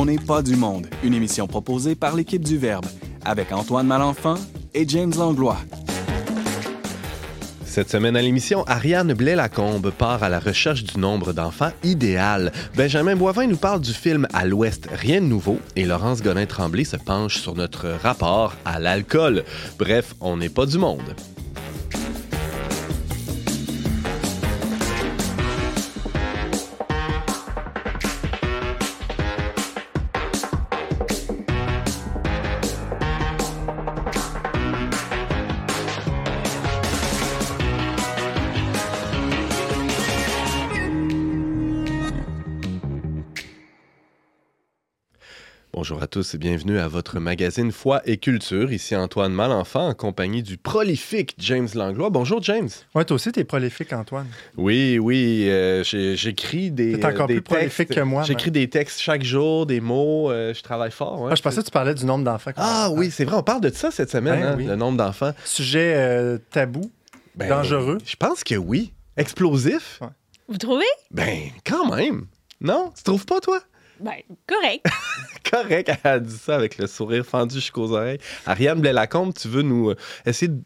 On n'est pas du monde, une émission proposée par l'équipe du Verbe, avec Antoine Malenfant et James Langlois. Cette semaine à l'émission, Ariane Blais-Lacombe part à la recherche du nombre d'enfants idéal. Benjamin Boivin nous parle du film À l'Ouest, rien de nouveau. Et Laurence Gonin-Tremblay se penche sur notre rapport à l'alcool. Bref, on n'est pas du monde. Bonjour à tous et bienvenue à votre magazine Foi et Culture. Ici Antoine Malenfant en compagnie du prolifique James Langlois. Bonjour James. Ouais, toi aussi, t'es prolifique, Antoine. Oui, oui. euh, j'écris des. T'es encore euh, des plus prolifique textes. que moi, J'écris des textes chaque jour, des mots. euh, je travaille fort. ouais. Ah, je pensais que tu parlais du nombre d'enfants. Ah oui, c'est vrai. On parle de ça cette semaine, Ben hein, oui. le nombre d'enfants. Sujet euh, tabou, Ben, dangereux. Je pense que oui. Explosif? Ouais. Vous trouvez? Ben, quand même. Non? Tu trouves pas, toi? Ben, correct. Correct, elle a dit ça avec le sourire fendu jusqu'aux oreilles. Ariane Blais-Lacombe, tu veux nous euh, essayer de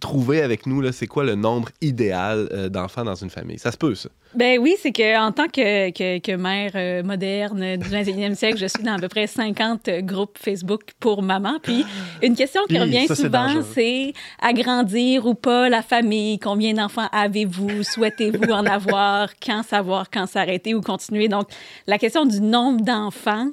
trouver avec nous, là, c'est quoi le nombre idéal euh, d'enfants dans une famille? Ça se peut, ça. Ben oui, c'est qu'en tant que, que, que mère euh, moderne du 21e siècle, je suis dans à peu près 50 groupes Facebook pour maman. Puis une question qui revient ça, souvent, c'est agrandir ou pas la famille? Combien d'enfants avez-vous? Souhaitez-vous en avoir? Quand savoir? Quand s'arrêter ou continuer? Donc, la question du nombre d'enfants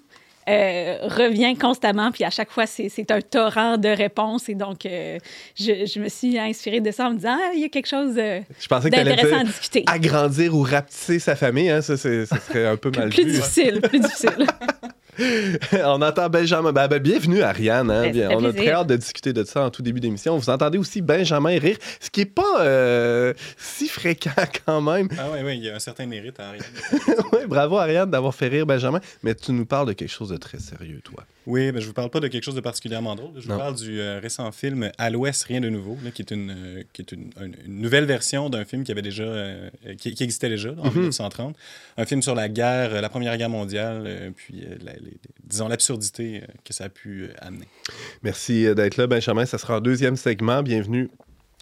euh, revient constamment, puis à chaque fois, c'est un torrent de réponses. Et donc, euh, je, je me suis inspirée de ça en me disant, ah, il y a quelque chose euh, Je pensais que tu allais d'intéressant à discuter. agrandir ou rapetisser sa famille. Hein? Ça, serait un peu mal plus vu. difficile, plus difficile. On entend Benjamin. Ben, ben, bienvenue, Ariane. hein. Ben, On a plaisir. très hâte de discuter de ça en tout début d'émission. Vous entendez aussi Benjamin rire, ce qui n'est pas euh, si fréquent quand même. Ah oui, oui, il y a un certain mérite à. Oui, bravo, Ariane, d'avoir fait rire Benjamin. Mais tu nous parles de quelque chose de très sérieux, toi. Oui, mais je vous parle pas de quelque chose de particulièrement drôle. Je Non. vous parle du euh, récent film À l'Ouest, rien de nouveau, là, qui est une, euh, qui est une, une- une nouvelle version d'un film qui avait déjà, euh, qui, qui existait déjà en Mhm. 1930. Un film sur la guerre, la Première Guerre mondiale, euh, puis euh, la- disons l'absurdité euh, que ça a pu euh, amener. Merci euh, d'être là, Benjamin. Ça sera en deuxième segment. Bienvenue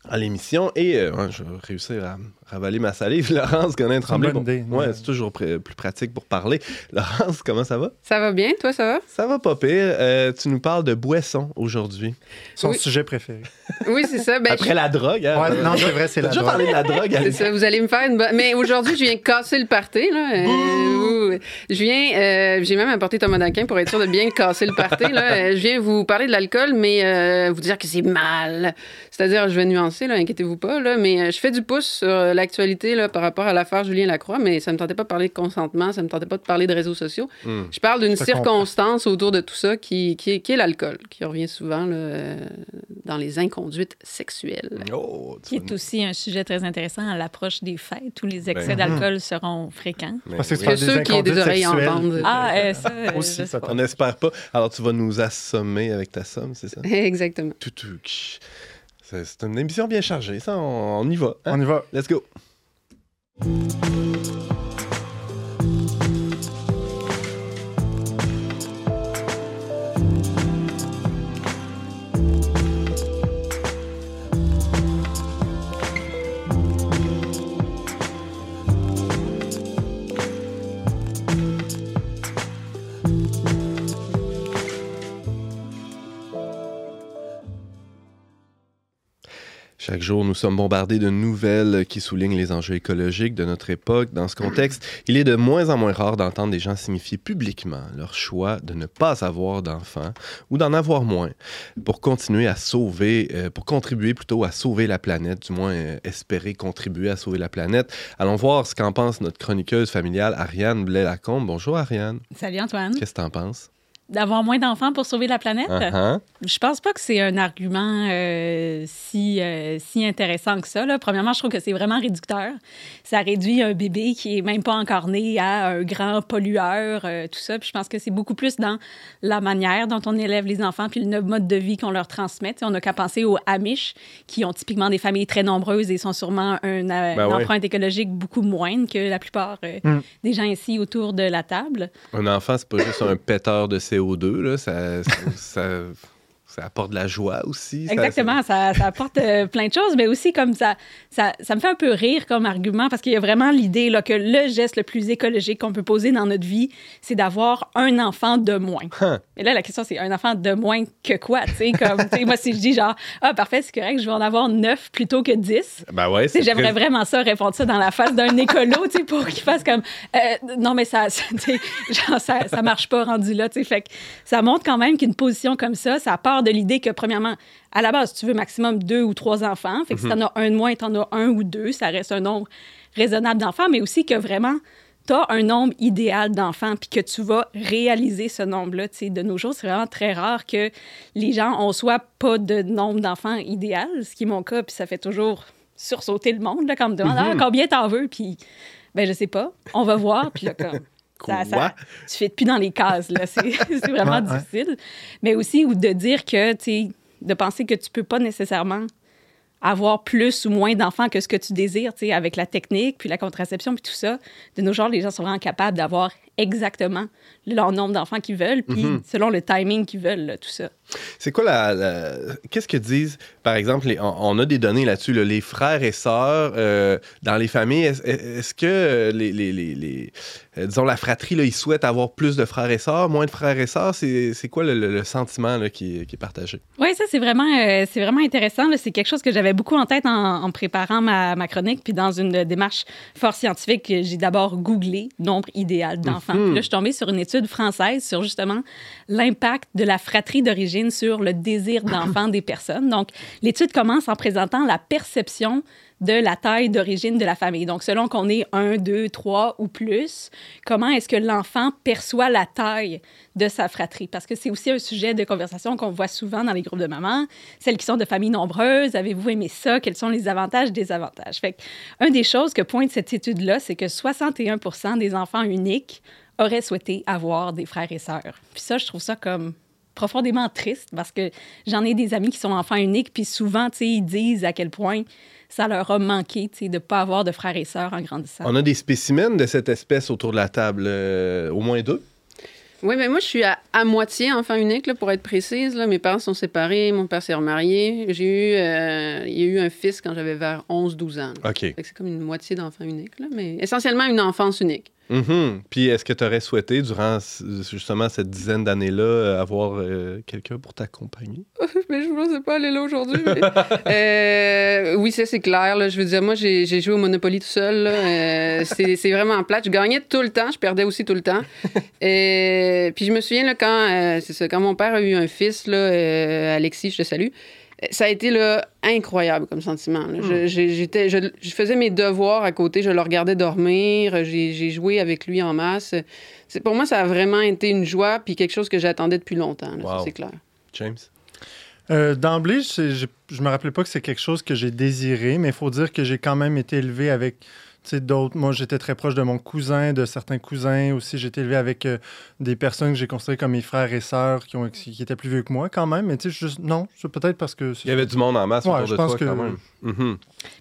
à l'émission. Et je vais réussir à ravaler ma salive. Laurence Gonin-Tremblay. C'est une bonne idée. Ouais, c'est toujours pr- plus pratique pour parler. Laurence, comment ça va? Ça va bien, toi, ça va? Ça va pas pire. Euh, tu nous parles de boisson aujourd'hui. Son Oui. sujet préféré. Oui, c'est ça. Ben, Après la drogue, hein? Ouais, non, c'est vrai, c'est la drogue. parlé de la drogue, C'est Alice? ça, vous allez me faire une bonne... Mais aujourd'hui, je viens casser le party, là. Euh, ouh. je viens... euh, J'ai même apporté Thomas Daquin pour être sûr de bien casser le party, là. Euh, Je viens vous parler de l'alcool, mais euh, vous dire que c'est mal. C'est-à-dire, je vais nuancer, là, inquiétez-vous pas, là, mais euh, je fais du pouce sur euh, l'actualité, là, par rapport à l'affaire Julien Lacroix, mais ça me tentait pas de parler de consentement, ça me tentait pas de parler de réseaux sociaux. Hmm. Je parle d'une comprends. circonstance autour de tout ça qui, qui est, qui est l'alcool, qui revient souvent là, euh, dans les inconduites sexuelles. Oh, Qui est aussi un sujet très intéressant à l'approche des fêtes où les excès Ben. d'alcool seront fréquents. nous- Parce que. Que ceux qui aient des oreilles sexuelles. entendent. Ah, euh, ça, euh, Aussi, pas. On n'espère pas. Alors, tu vas nous assommer avec ta somme, c'est ça? Exactement. C'est une émission bien chargée, ça, on, on y va. hein? On y va. Let's go. Nous sommes bombardés de nouvelles qui soulignent les enjeux écologiques de notre époque. Dans ce contexte, il est de moins en moins rare d'entendre des gens signifier publiquement leur choix de ne pas avoir d'enfants ou d'en avoir moins pour continuer à sauver, euh, pour contribuer plutôt à sauver la planète, du moins euh, espérer contribuer à sauver la planète. Allons voir ce qu'en pense notre chroniqueuse familiale Ariane Blais-Lacombe. Bonjour Ariane. Salut Antoine. Qu'est-ce que t'en penses? D'avoir moins d'enfants pour sauver la planète? Uh-huh. Je pense pas que c'est un argument euh, si, euh, si intéressant que ça. Là. Premièrement, je trouve que c'est vraiment réducteur. Ça réduit un bébé qui est même pas encore né à un grand pollueur, euh, tout ça. Puis je pense que c'est beaucoup plus dans la manière dont on élève les enfants puis le mode de vie qu'on leur transmet. T'sais, on n'a qu'à penser aux Amish qui ont typiquement des familles très nombreuses et sont sûrement un, euh, Ben une ouais. empreinte écologique beaucoup moindre que la plupart euh, Mm. des gens ici autour de la table. Un enfant, c'est pas juste un péteur de CO2, là. Ça, ça, ça- ça apporte de la joie aussi. Exactement, ça, ça apporte euh, plein de choses, mais aussi comme ça, ça, ça me fait un peu rire comme argument parce qu'il y a vraiment l'idée là, que le geste le plus écologique qu'on peut poser dans notre vie, c'est d'avoir un enfant de moins. Huh. Et là, la question, c'est un enfant de moins que quoi? tu sais, Comme, moi, si je dis genre, ah, parfait, c'est correct, je vais en avoir neuf plutôt que dix. Ben ouais, c'est J'aimerais vraiment ça, répondre ça dans la face d'un écolo, tu sais, pour qu'il fasse comme euh, non, mais ça, ça, tu sais, genre, ça, ça marche pas rendu là. tu sais. Fait que ça montre quand même qu'une position comme ça, ça part de l'idée que, premièrement, à la base, tu veux maximum deux ou trois enfants. Fait que si t'en as un de moins, t'en as un ou deux, ça reste un nombre raisonnable d'enfants, mais aussi que vraiment, tu as un nombre idéal d'enfants, puis que tu vas réaliser ce nombre-là. De nos jours, c'est vraiment très rare que les gens ont soit pas de nombre d'enfants idéal, ce qui est mon cas, puis ça fait toujours sursauter le monde, là, quand on me demande Ah, combien t'en veux, puis ben je sais pas, on va voir, puis là, comme. Ça, ça- tu fais plus dans les cases, là. C'est c'est vraiment Ouais, ouais. difficile. Mais aussi, ou de dire que, tu sais, de penser que tu peux pas nécessairement avoir plus ou moins d'enfants que ce que tu désires, tu sais, avec la technique, puis la contraception, puis tout ça. De nos jours, les gens sont vraiment capables d'avoir exactement leur nombre d'enfants qu'ils veulent, puis Mhm. selon le timing qu'ils veulent, là, tout ça. C'est quoi la. la- Qu'est-ce que disent, par exemple, les- on, on a des données là-dessus, là, les frères et sœurs euh, dans les familles, est-ce que euh, les, les- les- les- euh, disons, la fratrie, là, ils souhaitent avoir plus de frères et sœurs, moins de frères et sœurs? C'est quoi le, le- le sentiment là, qui, est- qui est partagé? Oui, ça, c'est vraiment, euh, c'est vraiment intéressant. C'est quelque chose que j'avais beaucoup en tête en, en préparant ma, ma chronique. Puis dans une démarche fort scientifique, j'ai d'abord googlé nombre idéal d'enfants. Puis là, je suis tombée sur une étude française sur justement l'impact de la fratrie d'origine sur le désir d'enfant des personnes. Donc, l'étude commence en présentant la perception de la taille d'origine de la famille. Donc, selon qu'on est un, deux, trois ou plus, comment est-ce que l'enfant perçoit la taille de sa fratrie? Parce que c'est aussi un sujet de conversation qu'on voit souvent dans les groupes de mamans. Celles qui sont de familles nombreuses, avez-vous aimé ça? Quels sont les avantages désavantages? Fait que, une des choses que pointe cette étude-là, c'est que 61% des enfants uniques auraient souhaité avoir des frères et sœurs. Puis ça, je trouve ça comme profondément triste parce que j'en ai des amis qui sont enfants uniques, puis souvent, tu sais, ils disent à quel point ça leur a manqué, tu sais, de ne pas avoir de frères et sœurs en grandissant. On a des spécimens de cette espèce autour de la table, euh, au moins deux. Oui, mais moi, je suis à, à moitié enfant unique, là, pour être précise. Là. Mes parents sont séparés, mon père s'est remarié. J'ai eu, euh, il y a eu un fils quand j'avais vers 11-12 ans. là. OK. C'est comme une moitié d'enfant unique, là, mais essentiellement une enfance unique. Mhm. Puis est-ce que tu aurais souhaité, durant justement cette dizaine d'années-là, euh, avoir euh, quelqu'un pour t'accompagner? mais je ne sais pas aller là aujourd'hui. Euh, oui, ça, c'est clair. Je veux dire, moi, j'ai joué au Monopoly tout seul. c'est vraiment plate. Je gagnais tout le temps, je perdais aussi tout le temps. Et puis je me souviens, quand, ça, quand mon père a eu un fils, Alexis, je te salue, ça a été là, incroyable comme sentiment. là. Je, j'ai- j'étais, je, je faisais mes devoirs à côté, je le regardais dormir, j'ai, j'ai joué avec lui en masse. C'est, pour moi, ça a vraiment été une joie puis quelque chose que j'attendais depuis longtemps. là, ça, Wow. c'est clair. James? Euh, D'emblée, je, je me rappelais pas que c'est quelque chose que j'ai désiré, mais il faut dire que j'ai quand même été élevé avec d'autres. Moi, j'étais très proche de mon cousin, de certains cousins aussi. J'ai été élevé avec euh, des personnes que j'ai considérées comme mes frères et sœurs qui, ont, qui étaient plus vieux que moi quand même. Mais tu sais, juste, non, c'est peut-être parce que. Il y avait du monde en masse Ouais, autour je de pense toi, que- quand même. Mhm.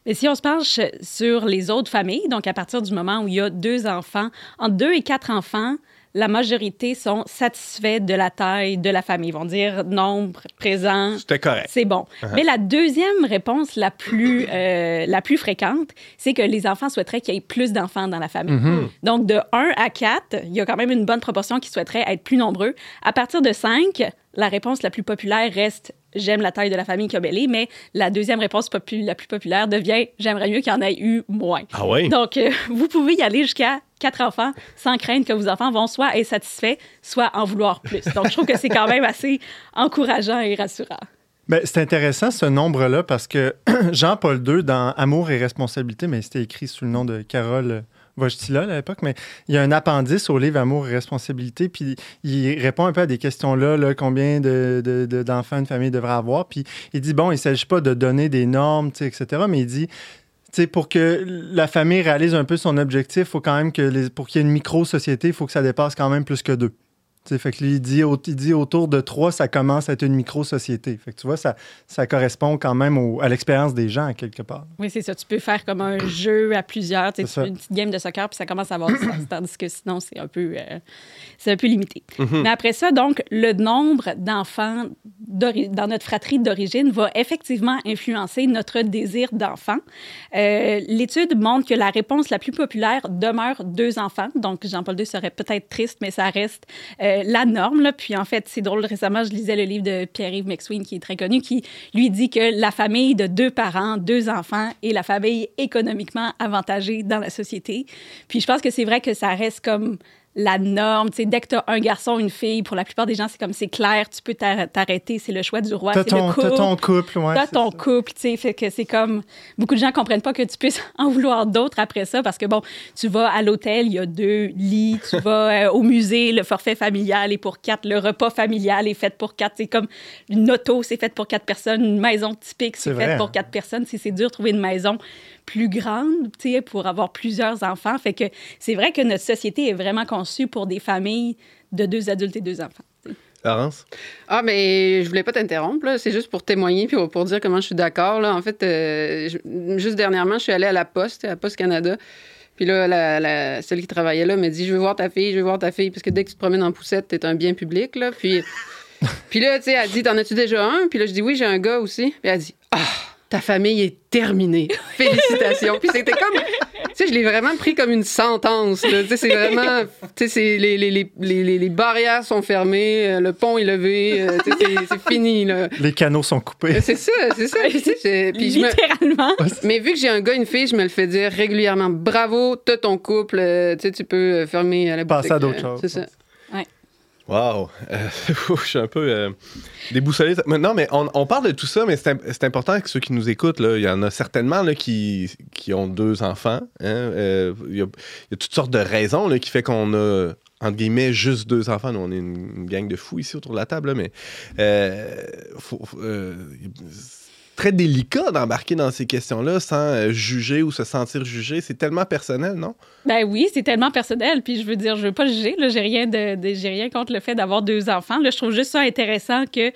Mais si on se penche sur les autres familles, donc à partir du moment où il y a deux enfants, entre deux et quatre enfants, la majorité sont satisfaits de la taille de la famille. Ils vont dire nombre présent, C'était correct. c'est bon. Mais la deuxième réponse la plus, euh, la plus fréquente, c'est que les enfants souhaiteraient qu'il y ait plus d'enfants dans la famille. Donc, de 1 à 4, il y a quand même une bonne proportion qui souhaiterait être plus nombreux. À partir de 5, la réponse la plus populaire reste j'aime la taille de la famille est, mais la deuxième réponse la plus populaire devient j'aimerais mieux qu'il y en ait eu moins. Ah oui? Donc, euh, vous pouvez y aller jusqu'à quatre enfants sans craindre que vos enfants vont soit être satisfaits, soit en vouloir plus. Donc, je trouve que c'est quand même assez encourageant et rassurant. Ben, c'est intéressant ce nombre-là parce que Jean-Paul II, dans Amour et responsabilité, mais c'était écrit sous le nom de Carole Wojtyla à l'époque, mais il y a un appendice au livre Amour et responsabilité, puis il répond un peu à des questions-là, là, combien de, de- de- d'enfants une famille devrait avoir, puis il dit, bon, il ne s'agit pas de donner des normes, etc., mais il dit, tu sais, pour que la famille réalise un peu son objectif, faut quand même que les, pour qu'il y ait une micro-société, il faut que ça dépasse quand même plus que deux. Tu sais, fait que lui, il dit, au- il dit autour de trois, ça commence à être une micro-société. Fait que tu vois, ça, ça correspond quand même au- à l'expérience des gens, quelque part. Oui, c'est ça. Tu peux faire comme un jeu à plusieurs. Tu fais une petite game de soccer, puis ça commence à avoir du sens. Tandis que sinon, c'est un peu, euh, c'est un peu limité. Mhm. Mais après ça, donc, le nombre d'enfants dans notre fratrie d'origine va effectivement influencer notre désir d'enfant. Euh, L'étude montre que la réponse la plus populaire demeure deux enfants. Donc, Jean-Paul II serait peut-être triste, mais ça reste euh, la norme. Là. Puis, en fait, c'est drôle, récemment, je lisais le livre de Pierre-Yves McSween, qui est très connu, qui lui dit que la famille de deux parents, deux enfants, est la famille économiquement avantagée dans la société. Puis, je pense que c'est vrai que ça reste comme la norme. Dès que tu as un garçon, une fille, pour la plupart des gens, c'est comme c'est clair, tu peux t'ar- t'arrêter, c'est le choix du roi, T'as c'est le ton, ton couple, ouais. T'as c'est ton ça. couple, tu sais, fait que c'est comme... Beaucoup de gens comprennent pas que tu puisses en vouloir d'autres après ça, parce que, bon, tu vas à l'hôtel, il y a deux lits, tu vas euh, au musée, le forfait familial est pour quatre, le repas familial est fait pour quatre, c'est comme une auto, c'est fait pour quatre personnes, une maison typique, c'est fait pour hein. quatre personnes, c'est c'est dur de trouver une maison plus grande, tu sais, pour avoir plusieurs enfants, fait que c'est vrai que notre société est vraiment conçue pour des familles de deux adultes et deux enfants. Laurence? Ah, mais je voulais pas t'interrompre, là. C'est juste pour témoigner puis pour dire comment je suis d'accord, là. En fait, euh, je- juste dernièrement, je suis allée à la Poste, à la Poste Canada. Puis là, la, la- celle qui travaillait là me dit Je veux voir ta fille, je veux voir ta fille. Parce que dès que tu te promènes en poussette, t'es un bien public, là. Puis, puis là, tu sais, elle dit T'en as-tu déjà un Puis là, je dis Oui, j'ai un gars aussi. Puis elle dit Ah, ta famille est terminée. Félicitations. puis c'était comme. Tu sais, je l'ai vraiment pris comme une sentence. Tu sais, c'est vraiment. Tu sais, c'est- les, les, les, les, les barrières sont fermées, euh, le pont est levé. euh, tu sais, c'est- fini, là. Les canaux sont coupés. C'est ça, c'est ça. Puis, tu sais, j'ai- puis je me- Littéralement. Mais vu que j'ai un gars, une fille, je me le fais dire régulièrement. Bravo, t'as ton couple, euh, tu sais, tu peux euh, fermer la Passer boutique. à d'autres euh, choses. C'est ça. Wow! Euh, je suis un peu euh, déboussolé. Non, mais on, parle de tout ça, mais c'est im- c'est important que ceux qui nous écoutent, il y en a certainement qui, qui ont deux enfants. hein. Euh, Il y, a, toutes sortes de raisons qui fait qu'on a, entre guillemets, juste deux enfants. Nous, on est une, une gang de fous ici autour de la table, mais faut- très délicat d'embarquer dans ces questions-là sans euh, juger ou se sentir jugé. C'est tellement personnel, non? Ben oui, c'est tellement personnel. Puis je veux dire, je veux pas juger. Là, j'ai rien de, de- j'ai rien contre le fait d'avoir deux enfants. Là, je trouve juste ça intéressant que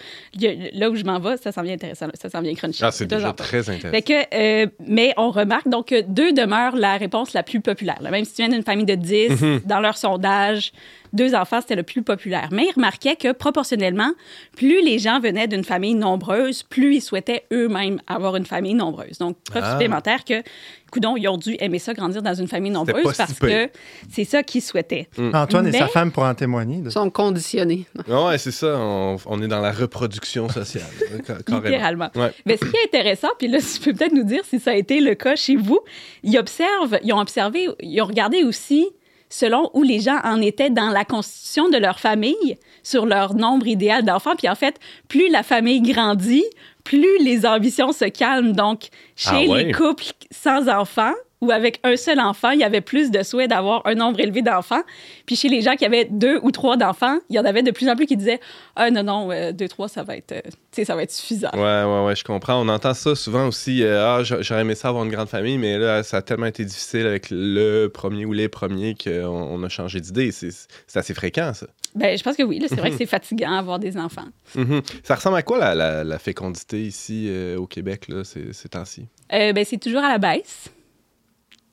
là où je m'en vais, ça s'en vient intéressant. là. Ça s'en vient crunchy. Ah, c'est déjà enfants. très intéressant. Fait que, euh, mais on remarque donc que deux demeurent la réponse la plus populaire. là. Même si tu viens d'une famille de 10, Mhm. dans leur sondage, deux enfants, c'était le plus populaire. Mais ils remarquaient que proportionnellement, plus les gens venaient d'une famille nombreuse, plus ils souhaitaient eux-mêmes avoir une famille nombreuse. Donc, preuve Ah. supplémentaire que, coudon, ils ont dû aimer ça, grandir dans une famille nombreuse si parce que c'est ça qu'ils souhaitaient. Antoine et sa femme pour en témoigner. de Ils sont conditionnés. Ah Ouais, c'est ça. On, on est dans la reproduction sociale. carrément. Littéralement. Ouais. Mais ce qui est intéressant, puis là, tu peux peut-être nous dire si ça a été le cas chez vous, ils observent, ils ont observé, ils ont regardé aussi selon où les gens en étaient dans la constitution de leur famille, sur leur nombre idéal d'enfants. Puis en fait, plus la famille grandit, plus les ambitions se calment. Donc, chez Ah ouais? les couples sans enfants, ou avec un seul enfant, il y avait plus de souhait d'avoir un nombre élevé d'enfants. Puis chez les gens qui avaient deux ou trois d'enfants, il y en avait de plus en plus qui disaient Ah non, non, euh, deux, trois, ça va être, euh, ça va être suffisant. Ouais, ouais, ouais, je comprends. On entend ça souvent aussi. euh, ah, j'a- j'aurais aimé ça avoir une grande famille, mais là, ça a tellement été difficile avec le premier ou les premiers qu'on on a changé d'idée. C'est assez fréquent, ça. Ben, je pense que oui. C'est vrai que c'est fatigant avoir des enfants. Mhm. Ça ressemble à quoi la, la- la fécondité ici euh, au Québec, là, ces, ces temps-ci? Ben, c'est toujours à la baisse.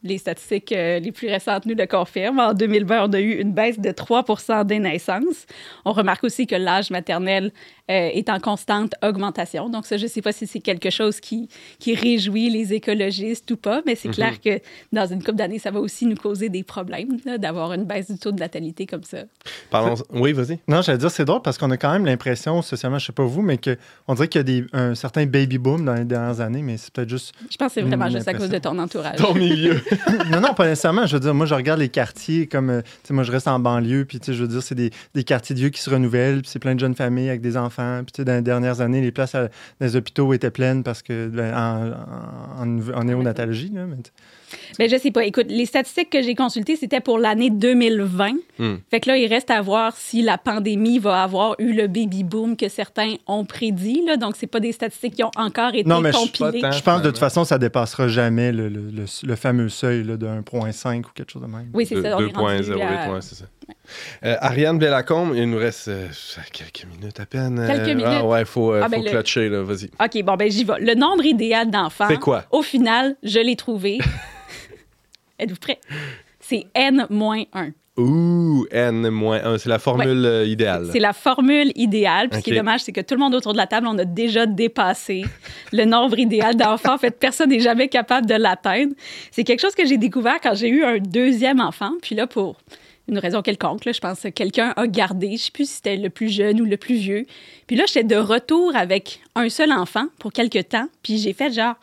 Les statistiques euh, les plus récentes nous le confirment. En 2020, on a eu une baisse de 3 des naissances. On remarque aussi que l'âge maternel euh, est en constante augmentation. Donc, ça, je ne sais pas si c'est quelque chose qui, qui réjouit les écologistes ou pas, mais c'est clair que dans une couple d'années, ça va aussi nous causer des problèmes d'avoir une baisse du taux de natalité comme ça. Parlons... Oui, vas-y. Non, j'allais dire, c'est drôle parce qu'on a quand même l'impression, socialement, je sais pas vous, mais que on dirait qu'il y a des, un certain baby boom dans les dernières années, mais c'est peut-être juste. Je pense que c'est vraiment juste à cause de ton entourage. Ton milieu. non, non, pas nécessairement. Je veux dire, moi, je regarde les quartiers comme. euh, tu sais, moi, je reste en banlieue, puis, tu sais, je veux dire, c'est des, des quartiers de vieux qui se renouvellent, puis c'est plein de jeunes familles avec des enfants. Puis, tu sais, dans les dernières années, les places à- dans les hôpitaux étaient pleines parce que. ben, en, en, en- en néonatologie, là. mais Ben, je sais pas. Écoute, les statistiques que j'ai consultées, c'était pour l'année 2020. Hmm. Fait que là, il reste à voir si la pandémie va avoir eu le baby boom que certains ont prédit. Là. Donc, c'est pas des statistiques qui ont encore été Non, mais je- compilées. tant. Je pense de toute façon, ça dépassera jamais le, le- le- le fameux seuil là, de 1,5 ou quelque chose de même. Oui, c'est ça. on est rendu 2.08, à- ouais, c'est ça. Euh, Ariane Blélacombe, il nous reste euh, quelques minutes à peine. Quelques Euh, minutes. Ah ouais, il faut, euh, Ah, ben, faut le- clutcher, là, vas-y. OK, bon, ben j'y vais. Le nombre idéal d'enfants. C'est quoi? Au final, je l'ai trouvé. Êtes-vous prêts? C'est N-1. Ouh, N-1, c'est la formule euh, idéale. C'est la formule idéale. Puis ce qui est dommage, c'est que tout le monde autour de la table, on a déjà dépassé le nombre idéal d'enfants. En fait, personne n'est jamais capable de l'atteindre. C'est quelque chose que j'ai découvert quand j'ai eu un deuxième enfant. Puis là, pour une raison quelconque, là, je pense que quelqu'un a gardé, je ne sais plus si c'était le plus jeune ou le plus vieux. Puis là, j'étais de retour avec un seul enfant pour quelques temps. Puis j'ai fait genre...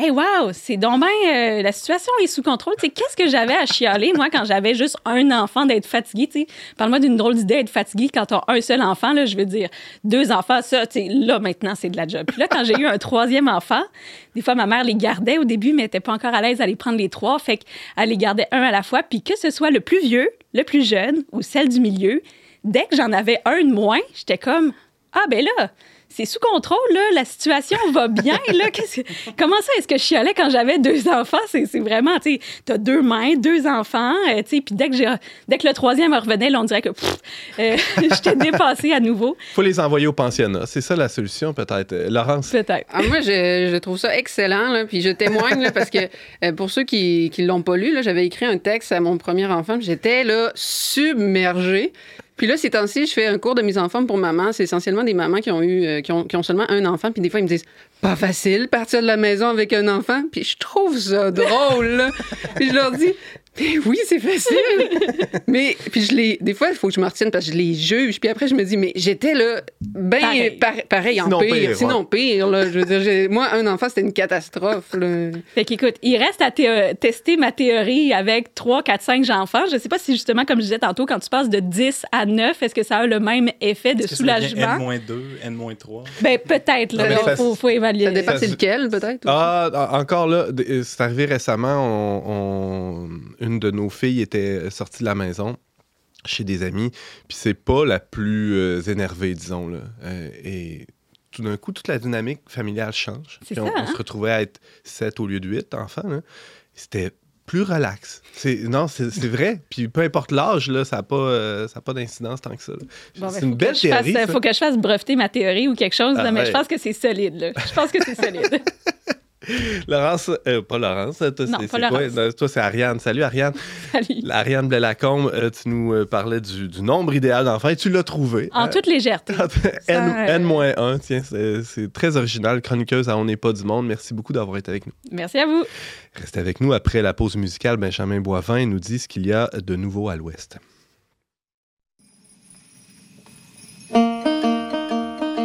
Hey, wow, c'est donc euh, la situation est sous contrôle. Qu'est-ce que j'avais à chialer, moi, quand j'avais juste un enfant, d'être fatigué? Parle-moi d'une drôle d'idée d'être fatigué quand t'as un seul enfant, je veux dire, deux enfants, ça, là, maintenant, c'est de la job. Puis là, quand j'ai eu un troisième enfant, des fois, ma mère les gardait au début, mais elle était pas encore à l'aise à les prendre les trois, fait qu'elle les gardait un à la fois, puis que ce soit le plus vieux, le plus jeune ou celle du milieu, dès que j'en avais un de moins, j'étais comme, ah, ben là, c'est sous contrôle, là, la situation va bien, là? Que- Comment ça, est-ce que je chialais quand j'avais deux enfants? C'est c'est vraiment, tu sais, t'as deux mains, deux enfants, euh, tu sais, puis dès que, j'ai- dès que le troisième revenait, là, on dirait que euh, j'étais dépassée à nouveau, faut les envoyer au pensionnat. C'est ça la solution, peut-être. Euh, Laurence? peut-être. Ah, moi, je, je trouve ça excellent, là, puis je témoigne, là, parce que euh, pour ceux qui ne l'ont pas lu, là, j'avais écrit un texte à mon premier enfant, puis j'étais là, submergée. Puis là, ces temps-ci, je fais un cours de mise en forme pour maman. C'est essentiellement des mamans qui ont eu, euh, qui, ont, seulement un enfant. Puis des fois, ils me disent, pas facile partir de la maison avec un enfant. Puis je trouve ça drôle. puis je leur dis, oui, c'est facile. mais puis je les, des fois, il faut que je me retienne parce que je les juge. Puis après, je me dis, mais j'étais là, ben Pareil. en Sinon pire. pire, sinon pire. Là, je veux dire, moi, un enfant, c'était une catastrophe. Là. Fait qu'écoute, il reste à théo- tester ma théorie avec 3, 4, 5 enfants. Je sais pas si justement, comme je disais tantôt, quand tu passes de 10 à 9, est-ce que ça a le même effet de soulagement? N-2, N-3. Ben peut-être, là. Il faut, faut évaluer. Ça dépend Ça c'est lequel, peut-être. Ah, en- encore là, c'est arrivé récemment. on- on- une de nos filles était sortie de la maison chez des amis, puis c'est pas la plus euh, énervée, disons. Là. Euh, et tout d'un coup, toute la dynamique familiale change. C'est Puis on, ça, on hein? se retrouvait à être sept au lieu de huit enfants. C'était plus relax. C'est, non, c'est, c'est vrai. Puis peu importe l'âge, là, ça n'a pas, euh, ça a pas d'incidence tant que ça. Bon, c'est ben, une faut belle théorie. ça. faut que je fasse breveter ma théorie ou quelque chose, là, Ah, mais ouais. je pense que c'est solide. Là. Je pense que c'est solide. Laurence, euh, pas Laurence, toi, c'est, pas c'est quoi? Laurence. Non, toi, c'est Ariane. Salut, Ariane. Salut. Ariane Blais-Lacombe, euh, tu nous euh, parlais du, du nombre idéal d'enfants et tu l'as trouvé. En Euh, toute légèreté. N, euh, N-1, tiens, c'est, c'est très original. Chroniqueuse à On n'est pas du monde. Merci beaucoup d'avoir été avec nous. Merci à vous. Restez avec nous. Après la pause musicale, Benjamin Boivin nous dit ce qu'il y a de nouveau à l'Ouest.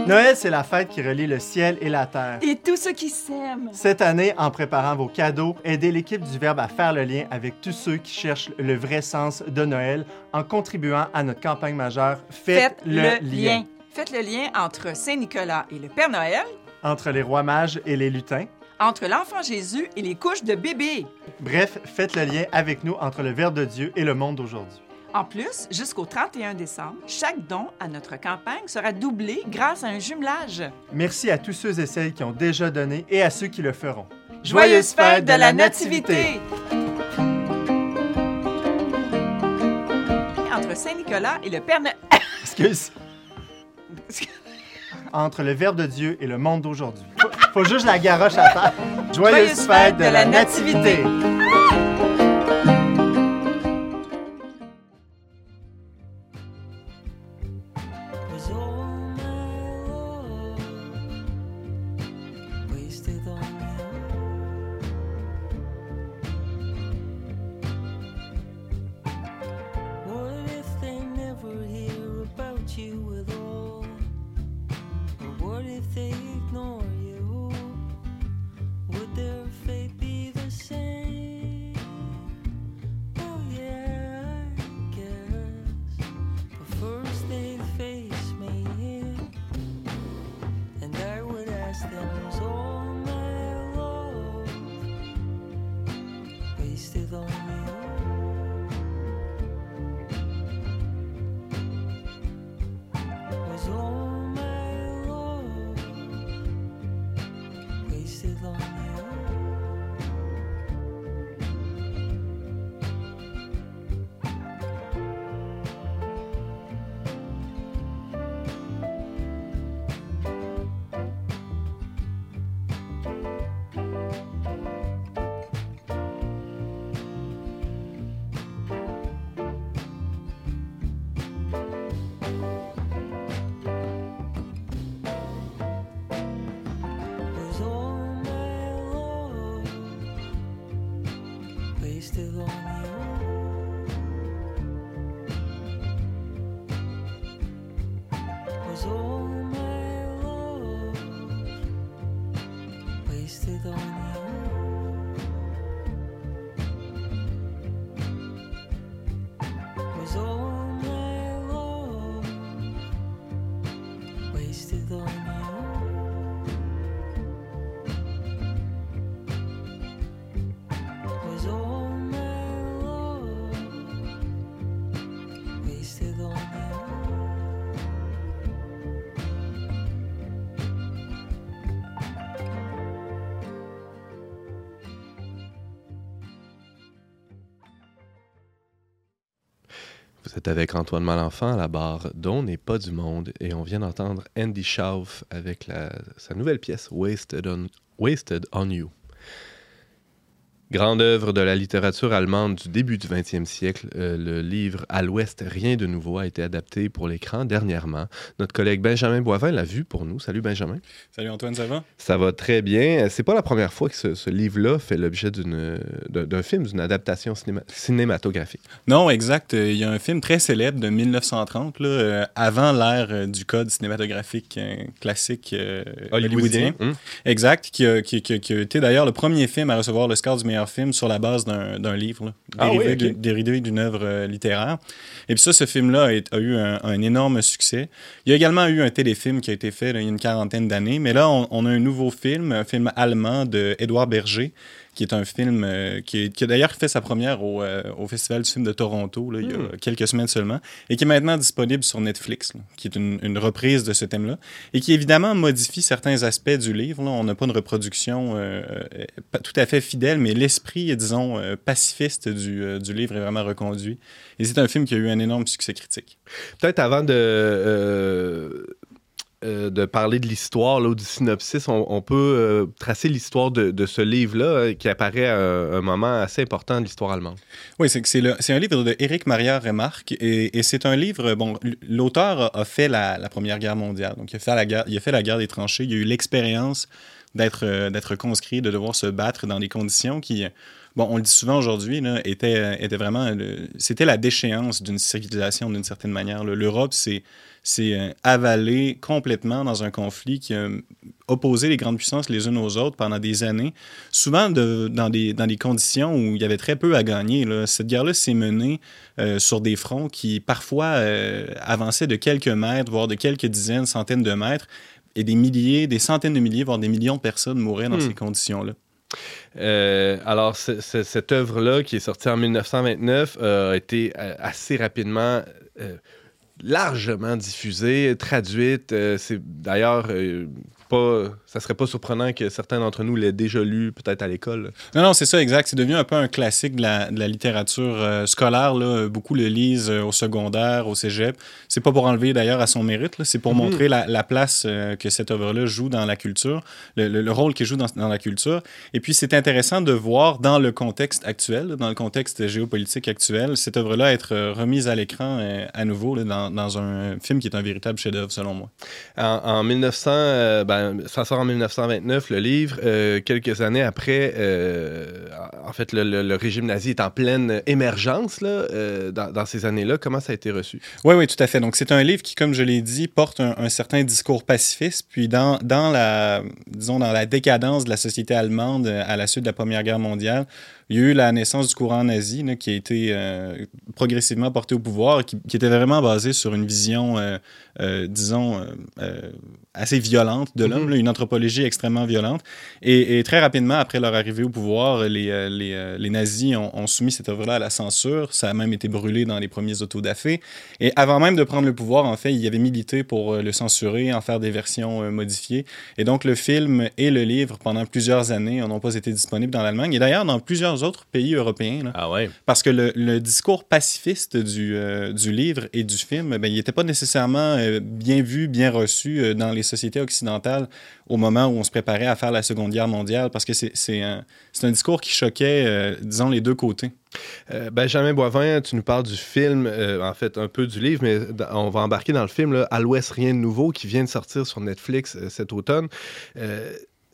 Noël, c'est la fête qui relie le ciel et la terre. Et tous ceux qui s'aiment. Cette année, en préparant vos cadeaux, aidez l'équipe du Verbe à faire le lien avec tous ceux qui cherchent le vrai sens de Noël en contribuant à notre campagne majeure Faites, le, lien. Faites le lien entre Saint-Nicolas et le Père Noël, entre les rois mages et les lutins. entre l'enfant Jésus et les couches de bébé. Bref, faites le lien avec nous entre le Verbe de Dieu et le monde d'aujourd'hui. En plus, jusqu'au 31 décembre, chaque don à notre campagne sera doublé grâce à un jumelage. Merci à tous ceux et celles qui ont déjà donné et à ceux qui le feront. Joyeuse fête de la Nativité! Entre Saint-Nicolas et le Père Noël. Excuse. Entre le Verbe de Dieu et le monde d'aujourd'hui. Faut, faut juste la garoche à terre. Joyeuse fête de la Nativité! Avec Antoine Malenfant à la barre dont n'est pas du monde et on vient d'entendre Andy Schauf avec sa nouvelle pièce Wasted on You. Grande œuvre de la littérature allemande du début du 20e siècle, euh, le livre À l'Ouest, rien de nouveau a été adapté pour l'écran dernièrement. Notre collègue Benjamin Boivin l'a vu pour nous. Salut Benjamin. Salut Antoine, ça va? Ça va très bien. C'est pas la première fois que ce, ce livre-là fait l'objet d'un film, d'une adaptation cinéma- cinématographique. Non, exact. Il y a un film très célèbre de 1930, là, euh, avant l'ère euh, du code cinématographique euh, classique hollywoodien. Hum. Exact, qui a, qui- qui- qui a été d'ailleurs le premier film à recevoir le score du meilleur film sur la base d'un livre, là, Ah dérivé, oui, d'une- œuvre euh, littéraire. Et puis ça, ce film-là a, a eu un, un énorme succès. Il y a également eu un téléfilm qui a été fait là, il y a une quarantaine d'années, mais là, on, on a un nouveau film, un film allemand de Édouard Berger, qui est un film euh, qui, a d'ailleurs fait sa première au, euh, au Festival du film de Toronto, là, il y a Hmm. quelques semaines seulement, et qui est maintenant disponible sur Netflix, là, qui est une, une reprise de ce thème-là, et qui évidemment modifie certains aspects du livre. là. On n'a pas une reproduction euh, pas tout à fait fidèle, mais l'esprit, disons, euh, pacifiste du, euh, du livre est vraiment reconduit. Et c'est un film qui a eu un énorme succès critique. Peut-être avant de, euh, de parler de l'histoire ou du synopsis, on, peut euh, tracer l'histoire de, ce livre-là euh, qui apparaît à un, moment assez important de l'histoire allemande. Oui, c'est c'est c'est un livre de Éric Maria Remarque et, c'est un livre, bon, l'auteur a, fait la, Première Guerre mondiale, donc il a fait la guerre, il a fait la guerre des tranchées, il a eu l'expérience d'être conscrit, de devoir se battre dans des conditions qui, bon, on le dit souvent aujourd'hui, étaient vraiment, c'était la déchéance d'une civilisation d'une certaine manière. L'Europe s'est s'est, euh, avalée complètement dans un conflit qui a opposé les grandes puissances les unes aux autres pendant des années, souvent de- dans, des, dans des conditions où il y avait très peu à gagner. là. Cette guerre-là s'est menée euh, sur des fronts qui parfois euh, avançaient de quelques mètres, voire de quelques dizaines, centaines de mètres, et des milliers, des centaines de milliers, voire des millions de personnes mouraient dans Hmm. ces conditions-là. Euh, alors, ce- ce- cette œuvre-là, qui est sortie en 1929, euh, a été euh, assez rapidement, largement diffusée, traduite. Euh, c'est d'ailleurs euh, pas. Ça serait pas surprenant que certains d'entre nous l'aient déjà lu, peut-être à l'école. Non, non, c'est ça, exact. C'est devenu un peu un classique de la, de la littérature euh, scolaire. Là. Beaucoup le lisent euh, au secondaire, au cégep. C'est pas pour enlever d'ailleurs à son mérite, c'est pour Mhm. montrer la, la place euh, que cette œuvre-là joue dans la culture, le, le- le rôle qu'il joue dans, dans la culture. Et puis, c'est intéressant de voir dans le contexte actuel, dans le contexte géopolitique actuel, cette œuvre-là être remise à l'écran à nouveau là, dans, dans un film qui est un véritable chef-d'œuvre, selon moi. En, en 1900, euh, ben, ça sort en 1929, le livre. Euh, quelques années après, euh, en fait, le, régime nazi est en pleine émergence là, euh, dans, ces années-là. Comment ça a été reçu? Oui, oui, tout à fait. Donc, c'est un livre qui, comme je l'ai dit, porte un, un certain discours pacifiste. Puis, dans, dans, la, disons, dans la décadence de la société allemande euh, à la suite de la Première Guerre mondiale, il y a eu la naissance du courant nazi là, qui a été euh, progressivement porté au pouvoir qui, qui était vraiment basé sur une vision, euh, euh, disons, assez violente de l'homme, Mhm. une anthropologie extrêmement violente. Et, et très rapidement, après leur arrivée au pouvoir, les, les, les nazis ont, ont soumis cette œuvre-là à la censure. Ça a même été brûlé dans les premiers autodafés. Et avant même de prendre le pouvoir, en fait, il y avait milité pour le censurer, en faire des versions modifiées. Et donc, le film et le livre, pendant plusieurs années, n'ont pas été disponibles dans l'Allemagne et d'ailleurs dans plusieurs autres pays européens. là. Ah ouais. Parce que le, le discours pacifiste du, euh, du livre et du film, ben, il n'était pas nécessairement euh, bien vu, bien reçu euh, dans les sociétés occidentales au moment où on se préparait à faire la Seconde Guerre mondiale, parce que c'est c'est un, c'est un discours qui choquait, euh, disons, les deux côtés. Euh, Benjamin Boivin, tu nous parles du film, euh, en fait un peu du livre, mais on va embarquer dans le film là, À l'Ouest, rien de nouveau, qui vient de sortir sur Netflix euh, cet automne.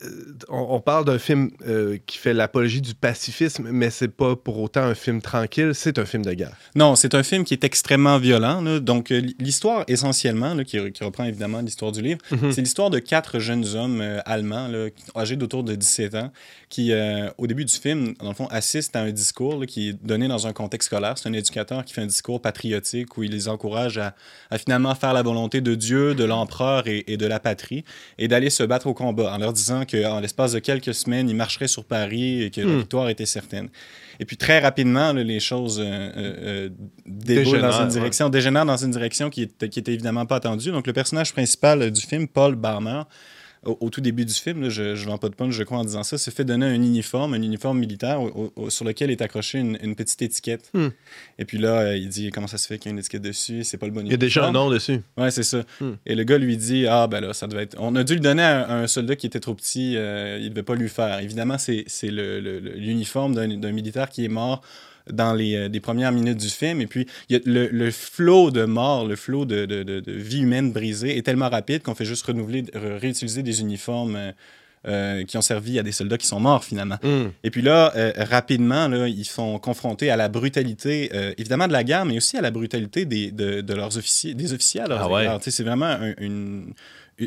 Euh, on, parle d'un film euh, qui fait l'apologie du pacifisme, mais c'est pas pour autant un film tranquille, c'est un film de guerre. Non, c'est un film qui est extrêmement violent. là. Donc, euh, l'histoire, essentiellement, là, qui, qui reprend évidemment l'histoire du livre, Mhm. c'est l'histoire de quatre jeunes hommes euh, allemands, là, âgés d'autour de 17 ans, qui, euh, au début du film, dans le fond, assistent à un discours qui est donné dans un contexte scolaire. C'est un éducateur qui fait un discours patriotique où il les encourage à, à finalement faire la volonté de Dieu, de l'empereur et, et de la patrie, et d'aller se battre au combat, en leur disant qu'en l'espace de quelques semaines, ils marcheraient sur Paris et que la Hmm. victoire était certaine. Et puis très rapidement, là, les choses euh, euh, euh, déboulent dans une ouais. direction, dégénèrent dans une direction qui était, qui était évidemment pas attendue. Donc le personnage principal du film, Paul Barmer, au, au tout début du film, là, je ne vends pas de punch, je crois, en disant ça, se fait donner un uniforme, un uniforme militaire au- au- sur lequel est accrochée une, une petite étiquette. Hmm. Et puis là, euh, il dit comment ça se fait qu'il y a une étiquette dessus, c'est pas le bon Il y a déjà un uniforme. nom dessus. Ouais, c'est ça. Hmm. Et le gars lui dit Ah, ben là, ça devait être. On a dû le donner à un, soldat qui était trop petit, euh, il devait pas lui faire. Évidemment, c'est le- le- l'uniforme d'un militaire qui est mort dans les, euh, des premières minutes du film. Et puis, y a le, le flot de mort, le flot de, de, de- de vie humaine brisée est tellement rapide qu'on fait juste renouveler, ré- réutiliser des uniformes. euh, euh, qui ont servi à des soldats qui sont morts finalement. Hmm. Et puis là, euh, rapidement, là, ils sont confrontés à la brutalité, euh, évidemment de la guerre, mais aussi à la brutalité des, de, de leurs officiers, des officiers à leurs Ah ouais. C'est vraiment un- une,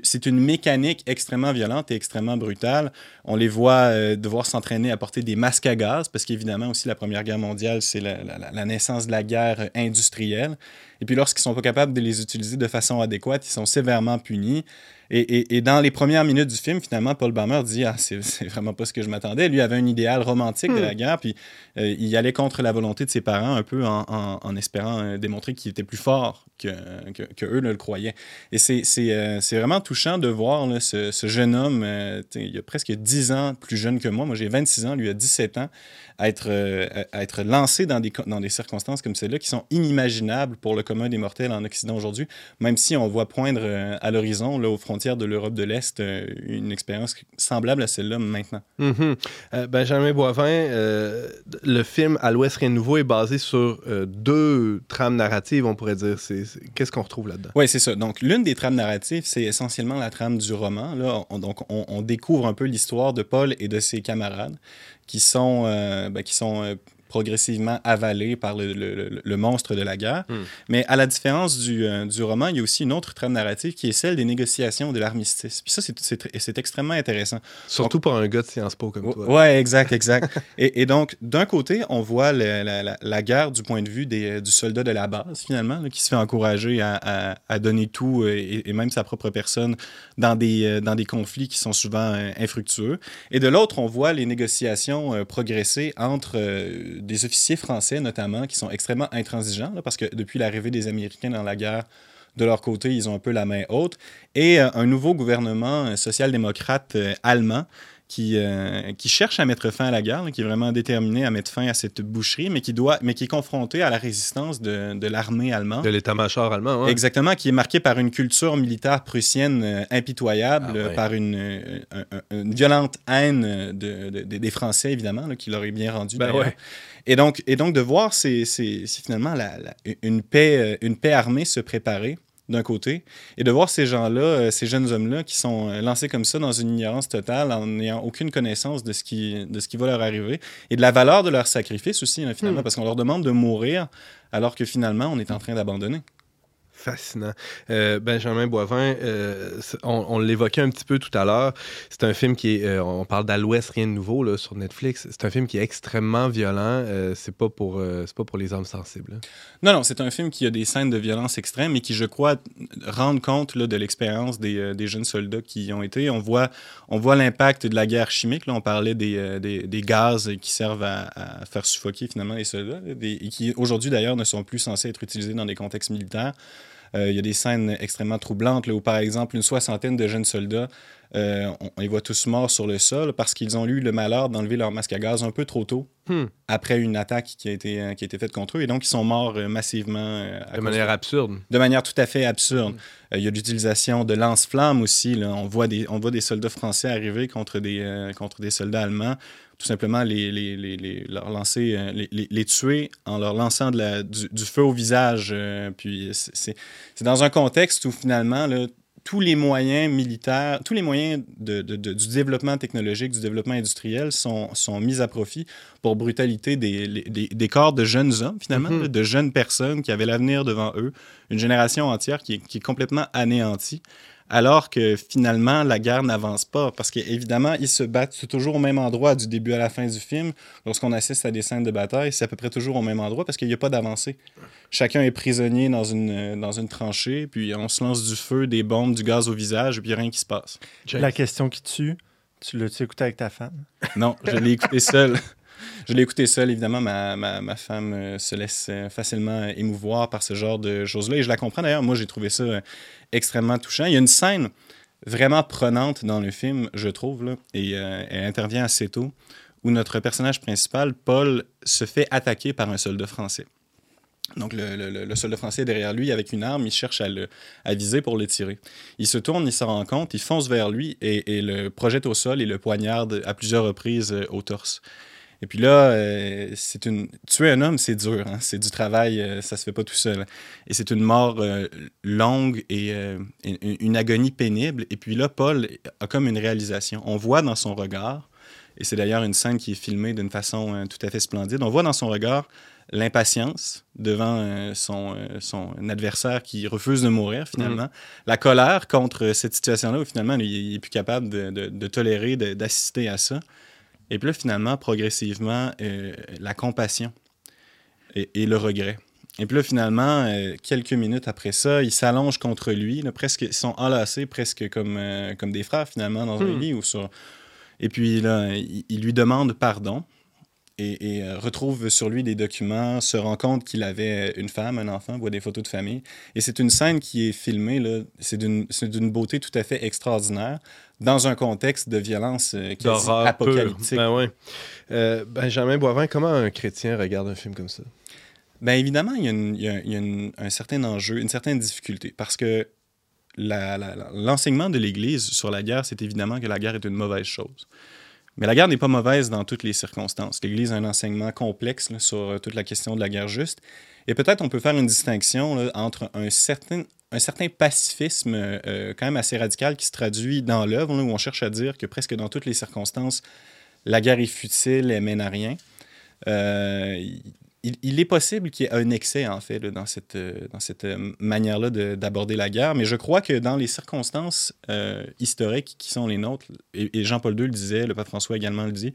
c'est une mécanique extrêmement violente et extrêmement brutale. On les voit euh, devoir s'entraîner à porter des masques à gaz, parce qu'évidemment aussi la Première Guerre mondiale, c'est la, la- la naissance de la guerre industrielle. Et puis lorsqu'ils sont pas capables de les utiliser de façon adéquate, ils sont sévèrement punis. Et, et- et dans les premières minutes du film, finalement, Paul Bammer dit Ah, c'est vraiment pas ce que je m'attendais. Lui avait un idéal romantique de la guerre, puis euh, il allait contre la volonté de ses parents, un peu en, en- en espérant euh, démontrer qu'il était plus fort que, que, que eux ne le croyaient. Et c'est c'est, c'est vraiment touchant de voir là, ce, ce jeune homme, euh, il a presque 10 ans plus jeune que moi. Moi, j'ai 26 ans, lui a 17 ans, à être, euh, à- être lancé dans des, dans des circonstances comme celle-là qui sont inimaginables pour le commun des mortels en Occident aujourd'hui, même si on voit poindre euh, à l'horizon, aux frontières de l'Europe de l'Est, euh, une expérience semblable à celle-là maintenant. Mhm. Euh, Benjamin Boivin, le film À l'Ouest, rien de nouveau est basé sur deux trames narratives, on pourrait dire. Qu'est-ce qu'on retrouve là-dedans? Oui, c'est ça. Donc, l'une des trames narratives, c'est essentiellement la trame du roman. Là, on, donc, on, on découvre un peu l'histoire de Paul et de ses camarades qui sont, euh, ben, qui sont euh, progressivement avalés par le, le- le- le monstre de la guerre. Hmm. Mais à la différence du, euh, du roman, il y a aussi une autre trame narrative qui est celle des négociations de l'armistice. Puis ça, c'est- c'est tr- c'est extrêmement intéressant. Surtout pour un gars de Sciences Po comme toi. Ouais, exact, exact. et, et donc, d'un côté, on voit le- la, la- la guerre du point de vue des, du soldat de la base, finalement, là, qui se fait encourager à, à- à donner tout euh, et, et même sa propre personne dans des, euh, dans des conflits qui sont souvent euh, infructueux. Et de l'autre, on voit les négociations euh, progresser entre euh, des officiers français, notamment, qui sont extrêmement intransigeants, parce que depuis l'arrivée des Américains dans la guerre, de leur côté, ils ont un peu la main haute. Et euh, un nouveau gouvernement euh, social-démocrate euh, allemand qui, euh, qui cherche à mettre fin à la guerre, là, qui est vraiment déterminé à mettre fin à cette boucherie, mais qui, doit, mais qui est confronté à la résistance de, de l'armée allemande. De l'état-major allemand, ouais. Exactement, qui est marqué par une culture militaire prussienne euh, impitoyable, Ah ouais. par une, euh, un- un- une violente haine de, de- de- des Français, évidemment, là, qui leur est bien rendu. Ben ouais. Et, donc, et donc de voir c'est finalement la- la- une, paix, une paix armée se préparer d'un côté, et de voir ces gens-là, euh, ces jeunes hommes-là, qui sont euh, lancés comme ça dans une ignorance totale, en n'ayant aucune connaissance de ce, qui, de ce qui va leur arriver, et de la valeur de leur sacrifice aussi, là, finalement, Hmm. parce qu'on leur demande de mourir, alors que finalement, on est en train d'abandonner. Fascinant. Euh, Benjamin Boivin, euh, on, l'évoquait un petit peu tout à l'heure. C'est un film qui est, euh, on parle d'À l'Ouest, rien de nouveau sur Netflix. C'est un film qui est extrêmement violent. C'est pas pour, pas pour les hommes sensibles. hein. Non, non, c'est un film qui a des scènes de violence extrême et qui, je crois, rendre compte de l'expérience des, jeunes soldats qui y ont été. On voit, on voit l'impact de la guerre chimique. On parlait des, gaz qui servent à, à faire suffoquer finalement les soldats et qui, aujourd'hui d'ailleurs, ne sont plus censés être utilisés dans des contextes militaires. Euh, Il y a des scènes extrêmement troublantes où, par exemple, une soixantaine de jeunes soldats, euh, on, on les voit tous morts sur le sol parce qu'ils ont eu le malheur d'enlever leur masque à gaz un peu trop tôt Hmm. après une attaque qui a été, euh, qui a été faite contre eux. Et donc, ils sont morts euh, massivement. De manière absurde. de manière tout à fait absurde. Euh, il y a l'utilisation de lance-flammes aussi. là. On, voit des, on voit des soldats français arriver contre des, contre des soldats allemands, tout simplement les, les, les, les- leur lancer, les, tuer en leur lançant de la- du, du feu au visage. puis c'est dans un contexte où finalement, là, tous les moyens militaires, tous les moyens de, de- de- du développement technologique, du développement industriel sont, sont mis à profit pour brutalité des, des, des corps de jeunes hommes, finalement, Mhm. de jeunes personnes qui avaient l'avenir devant eux, une génération entière qui est complètement anéantie, alors que finalement, la guerre n'avance pas, parce qu'évidemment, ils se battent toujours au même endroit du début à la fin du film. Lorsqu'on assiste à des scènes de bataille, c'est à peu près toujours au même endroit, parce qu'il n'y a pas d'avancée. Chacun est prisonnier dans une, dans une tranchée, puis on se lance du feu, des bombes, du gaz au visage, puis rien qui se passe. La question qui tue, tu l'as-tu écouté avec ta femme? Non, je l'ai écouté seul. Je l'ai écouté seul, évidemment. Ma, ma, ma femme euh, se laisse euh, facilement émouvoir par ce genre de choses-là. Et je la comprends d'ailleurs. Moi, j'ai trouvé ça euh, extrêmement touchant. Il y a une scène vraiment prenante dans le film, je trouve, et euh, elle intervient assez tôt, où notre personnage principal, Paul, se fait attaquer par un soldat français. Donc le- le soldat français est derrière lui avec une arme, il cherche à, le, à viser pour le tirer. Il se tourne, il s'en rend compte, il fonce vers lui et, et le projette au sol et le poignarde à plusieurs reprises euh, au torse. Et puis là, euh, c'est une tuer un homme, c'est dur, hein, c'est du travail, euh, ça se fait pas tout seul. Et c'est une mort euh, longue et euh, une, agonie pénible. Et puis là, Paul a comme une réalisation. On voit dans son regard, et c'est d'ailleurs une scène qui est filmée d'une façon tout à fait splendide, on voit dans son regard l'impatience devant son, son adversaire qui refuse de mourir finalement, la colère contre cette situation-là où finalement il est plus capable de, de- de tolérer, d'assister à ça. Et puis là, finalement, progressivement, euh, la compassion et, et le regret. Et puis là, finalement, euh, quelques minutes après ça, ils s'allongent contre lui, là, presque, ils sont enlacés presque comme, euh, comme des frères finalement dans un Hmm. lit. Ou sur... Et puis là, il, il lui demande pardon et, et, euh, retrouve sur lui des documents, se rend compte qu'il avait une femme, un enfant, voit des photos de famille. Et c'est une scène qui est filmée, là, c'est d'une c'est d'une beauté tout à fait extraordinaire dans un contexte de violence euh, quasi apocalyptique. Ben ouais. Euh, Benjamin Boivin, comment un chrétien regarde un film comme ça? Bien évidemment, il y a, une- il y a- il y a une- un certain enjeu, une certaine difficulté, parce que l'enseignement de l'Église sur la guerre, c'est évidemment que la guerre est une mauvaise chose. Mais la guerre n'est pas mauvaise dans toutes les circonstances. L'Église a un enseignement complexe sur euh, toute la question de la guerre juste. Et peut-être on peut faire une distinction entre un certain, un certain pacifisme euh, quand même assez radical qui se traduit dans l'œuvre, où on cherche à dire que presque dans toutes les circonstances, la guerre est futile, elle mène à rien. Euh, il, est possible qu'il y ait un excès, en fait, dans cette, euh, euh, manière-là de- d'aborder la guerre, mais je crois que dans les circonstances euh, historiques qui sont les nôtres, et, Jean-Paul II le disait, le pape François également le dit,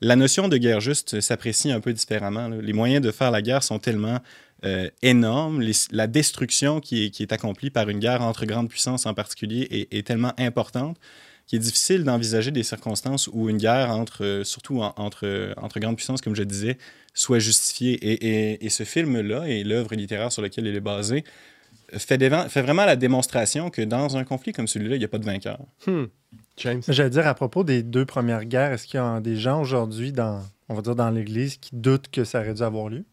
la notion de guerre juste s'apprécie un peu différemment. Les moyens de faire la guerre sont tellement énormes, la destruction qui est, accomplie par une guerre entre grandes puissances en particulier est tellement importante qu'il est difficile d'envisager des circonstances où une guerre, entre, euh, surtout en- entre, euh, entre grandes puissances, comme je disais, soit justifiée. Et, et- et ce film-là, et l'œuvre littéraire sur laquelle il est basé, fait, dévan- fait vraiment la démonstration que dans un conflit comme celui-là, il n'y a pas de vainqueur. Hmm. James? J'allais dire à propos des deux premières guerres, est-ce qu'il y a des gens aujourd'hui dans, on va dire dans l'Église, qui doutent que ça aurait dû avoir lieu?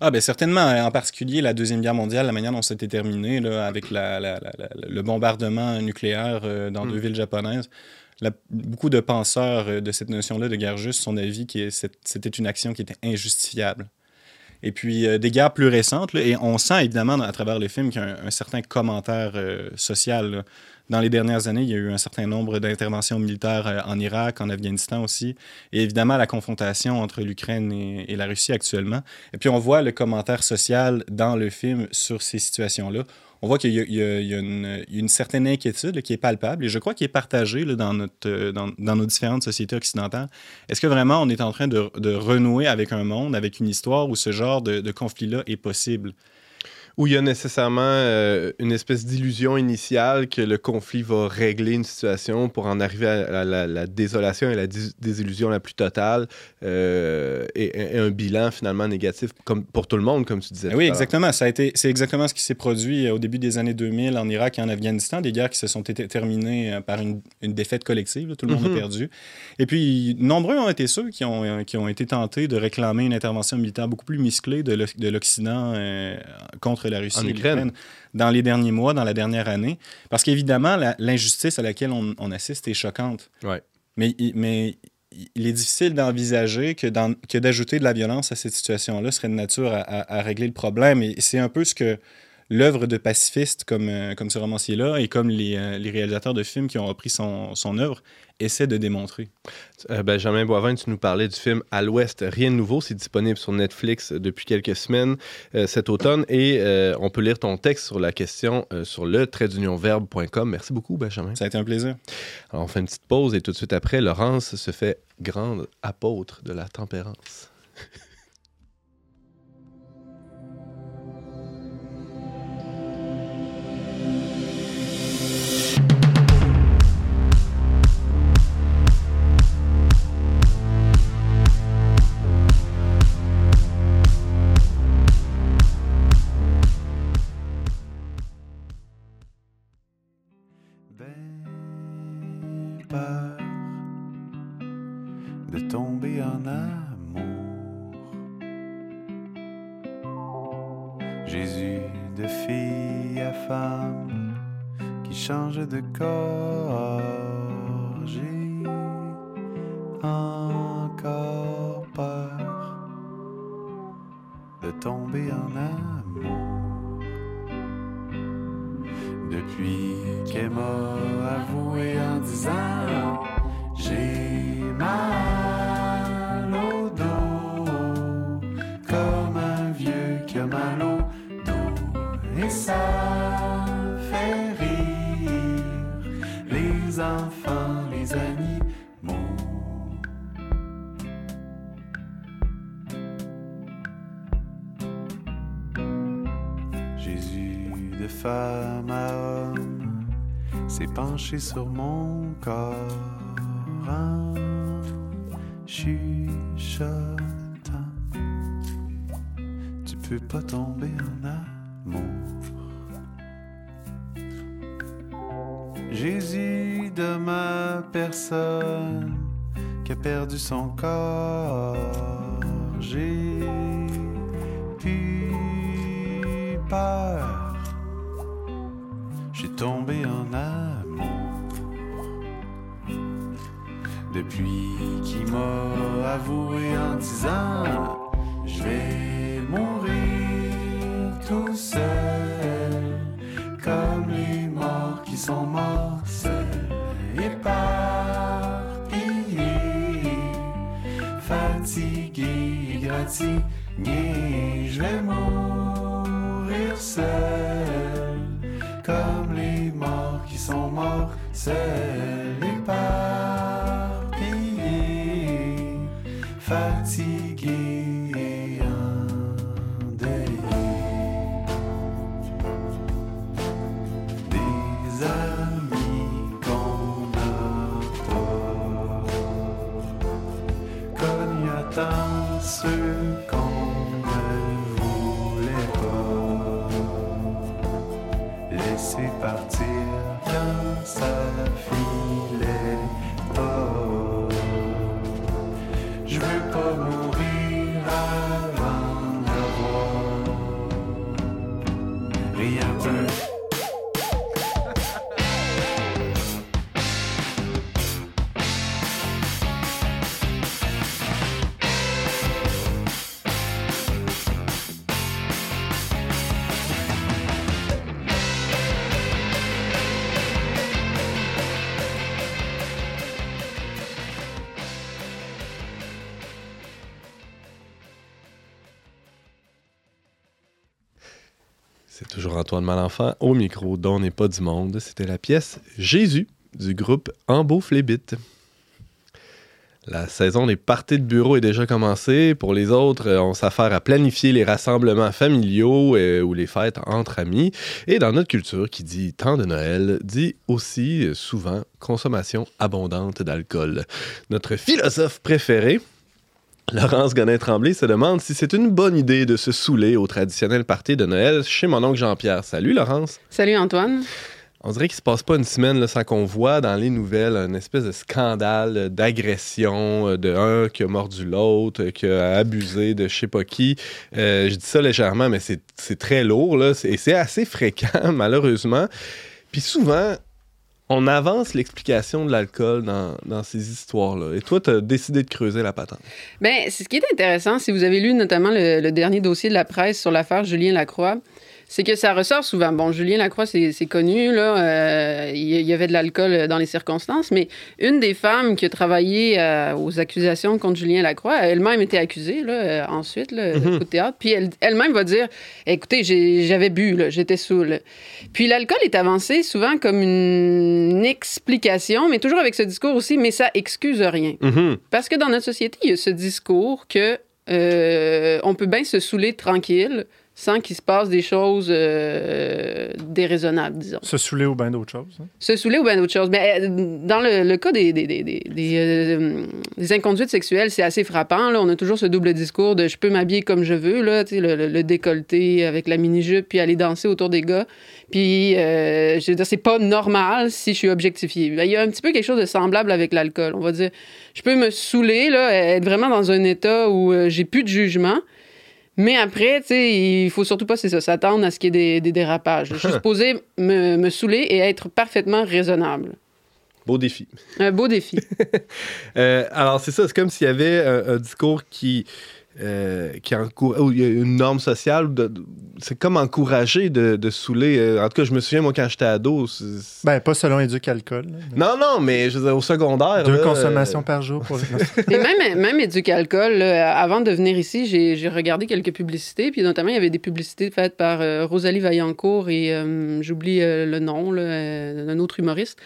Ah, ben certainement, en particulier la Deuxième Guerre mondiale, la manière dont c'était terminé, là, avec la- la- la- la- le bombardement nucléaire euh, dans Mm. deux villes japonaises. La- beaucoup de penseurs euh, de cette notion-là de guerre juste sont d'avis que c'était une action qui était injustifiable. Et puis, euh, des guerres plus récentes, là, et on sent évidemment à travers le film qu'il y a un, un certain commentaire social. là. Dans les dernières années, il y a eu un certain nombre d'interventions militaires euh, en Irak, en Afghanistan aussi, et évidemment la confrontation entre l'Ukraine et, la Russie actuellement. Et puis on voit le commentaire social dans le film sur ces situations-là. On voit qu'il y a, une, certaine inquiétude qui est palpable et je crois qu'il est partagé euh, dans, nos différentes sociétés occidentales. Est-ce que vraiment on est en train de, de renouer avec un monde, avec une histoire où ce genre de, de conflit-là est possible? Où il y a nécessairement euh, une espèce d'illusion initiale que le conflit va régler une situation pour en arriver à la, la- la désolation et la désillusion la plus totale euh, et, et un bilan finalement négatif comme pour tout le monde, comme tu disais. Ben tout oui, exactement. Ça a été, c'est exactement ce qui s'est produit euh, au début des années 2000 en Irak et en Afghanistan, des guerres qui se sont terminées par une, une défaite collective. là. tout le monde Mhm. a perdu. Et puis, nombreux ont été ceux qui ont, qui ont été tentés de réclamer une intervention militaire beaucoup plus musclée de l'Occident euh, contre la Russie En et l'Ukraine dans les derniers mois, dans la dernière année. Parce qu'évidemment, la- l'injustice à laquelle on, on assiste est choquante. Ouais. Mais, il- mais il est difficile d'envisager que, d'ajouter de la violence à cette situation-là serait de nature à, à- à régler le problème. Et c'est un peu ce que l'œuvre de pacifiste comme, euh, comme ce romancier-là et comme les, euh, les réalisateurs de films qui ont repris son, son œuvre essaient de démontrer. Euh, Benjamin Boivin, tu nous parlais du film À l'Ouest, rien de nouveau. C'est disponible sur Netflix depuis quelques semaines euh, cet automne et euh, on peut lire ton texte sur la question sur le traitdunionverbe.com. Merci beaucoup, Benjamin. Ça a été un plaisir. Alors, on fait une petite pause et tout de suite après, Laurence se fait grande apôtre de la tempérance. Sur mon corps en chuchotant. Tu peux pas tomber en amour. Jésus de ma personne qui a perdu son corps. J'ai plus peur. J'ai tombé en amour. Depuis qu'il m'a avoué en disant Je vais mourir tout seul, comme les morts qui sont morts seuls, éparpillés, fatigués et gratignés. Je vais mourir seul, comme les morts qui sont morts seuls, Au micro dont n'est pas du monde. C'était la pièce Jésus du groupe Ambeau. La saison des parties de bureau est déjà commencée. Pour les autres, on s'affaire à planifier les rassemblements familiaux euh, ou les fêtes entre amis. Et dans notre culture, qui dit temps de Noël, dit aussi euh, souvent consommation abondante d'alcool. Notre philosophe préféré, Laurence Gonin-Tremblay se demande si c'est une bonne idée de se saouler au traditionnel party de Noël chez mon oncle Jean-Pierre. Salut Laurence. Salut Antoine. On dirait qu'il se passe pas une semaine là, sans qu'on voit dans les nouvelles une espèce de scandale euh, d'agression euh, de un qui a mordu l'autre, euh, qui a abusé de je sais pas qui. Euh, je dis ça légèrement, mais c'est très lourd là, et c'est assez fréquent malheureusement. Puis souvent, on avance l'explication de l'alcool dans, dans ces histoires-là. Et toi, tu as décidé de creuser la patente. Ben, c'est ce qui est intéressant, si vous avez lu notamment le, le dernier dossier de la presse sur l'affaire Julien Lacroix, c'est que ça ressort souvent. Bon, Julien Lacroix, c'est c'est connu, là. euh, il y- avait de l'alcool dans les circonstances, mais une des femmes qui a travaillé euh, aux accusations contre Julien Lacroix a elle-même été accusée, là, euh, ensuite, là, de coup de théâtre. Puis elle- elle-même va dire Écoutez, j'ai- j'avais bu, là, j'étais saoul. Puis l'alcool est avancé souvent comme une explication, mais toujours avec ce discours aussi, mais ça excuse rien. Mhm. Parce que dans notre société, il y a ce discours que euh, on peut bien se saouler tranquille, sans qu'il se passe des choses euh, déraisonnables, disons. Se saouler ou bien d'autres choses. hein? Se saouler ou bien d'autres choses. Mais euh, dans le, le cas des, des, des, des, euh, des inconduites sexuelles, c'est assez frappant. Là. On a toujours ce double discours de je peux m'habiller comme je veux, là, le, le- le décolleté avec la mini-jupe, puis aller danser autour des gars. Puis, euh, je veux dire, c'est pas normal si je suis objectifiée. Ben, Il y a un petit peu quelque chose de semblable avec l'alcool. On va dire, je peux me saouler, là, être vraiment dans un état où euh, j'ai plus de jugement. Mais après, tu sais, il faut surtout pas, c'est ça, s'attendre à ce qu'il y ait des, des dérapages. Je suis supposée me, me saouler et être parfaitement raisonnable. Beau défi. Un beau défi. Euh, alors, c'est ça, c'est comme s'il y avait un, un discours qui. Euh, qui il y a une norme sociale, de- de- c'est comme encourager de, de saouler. euh, en tout cas, je me souviens, moi, quand j'étais ado. c'est- c'est- Ben, pas selon Éduc Alcool. là. Non, non, mais je veux dire, au secondaire. Deux là, consommations euh, par jour pour les... Et même, même Éduc Alcool, avant de venir ici, j'ai j'ai regardé quelques publicités, puis notamment, il y avait des publicités faites par euh, Rosalie Vaillancourt et euh, j'oublie euh, le nom, là, euh, d'un autre humoriste.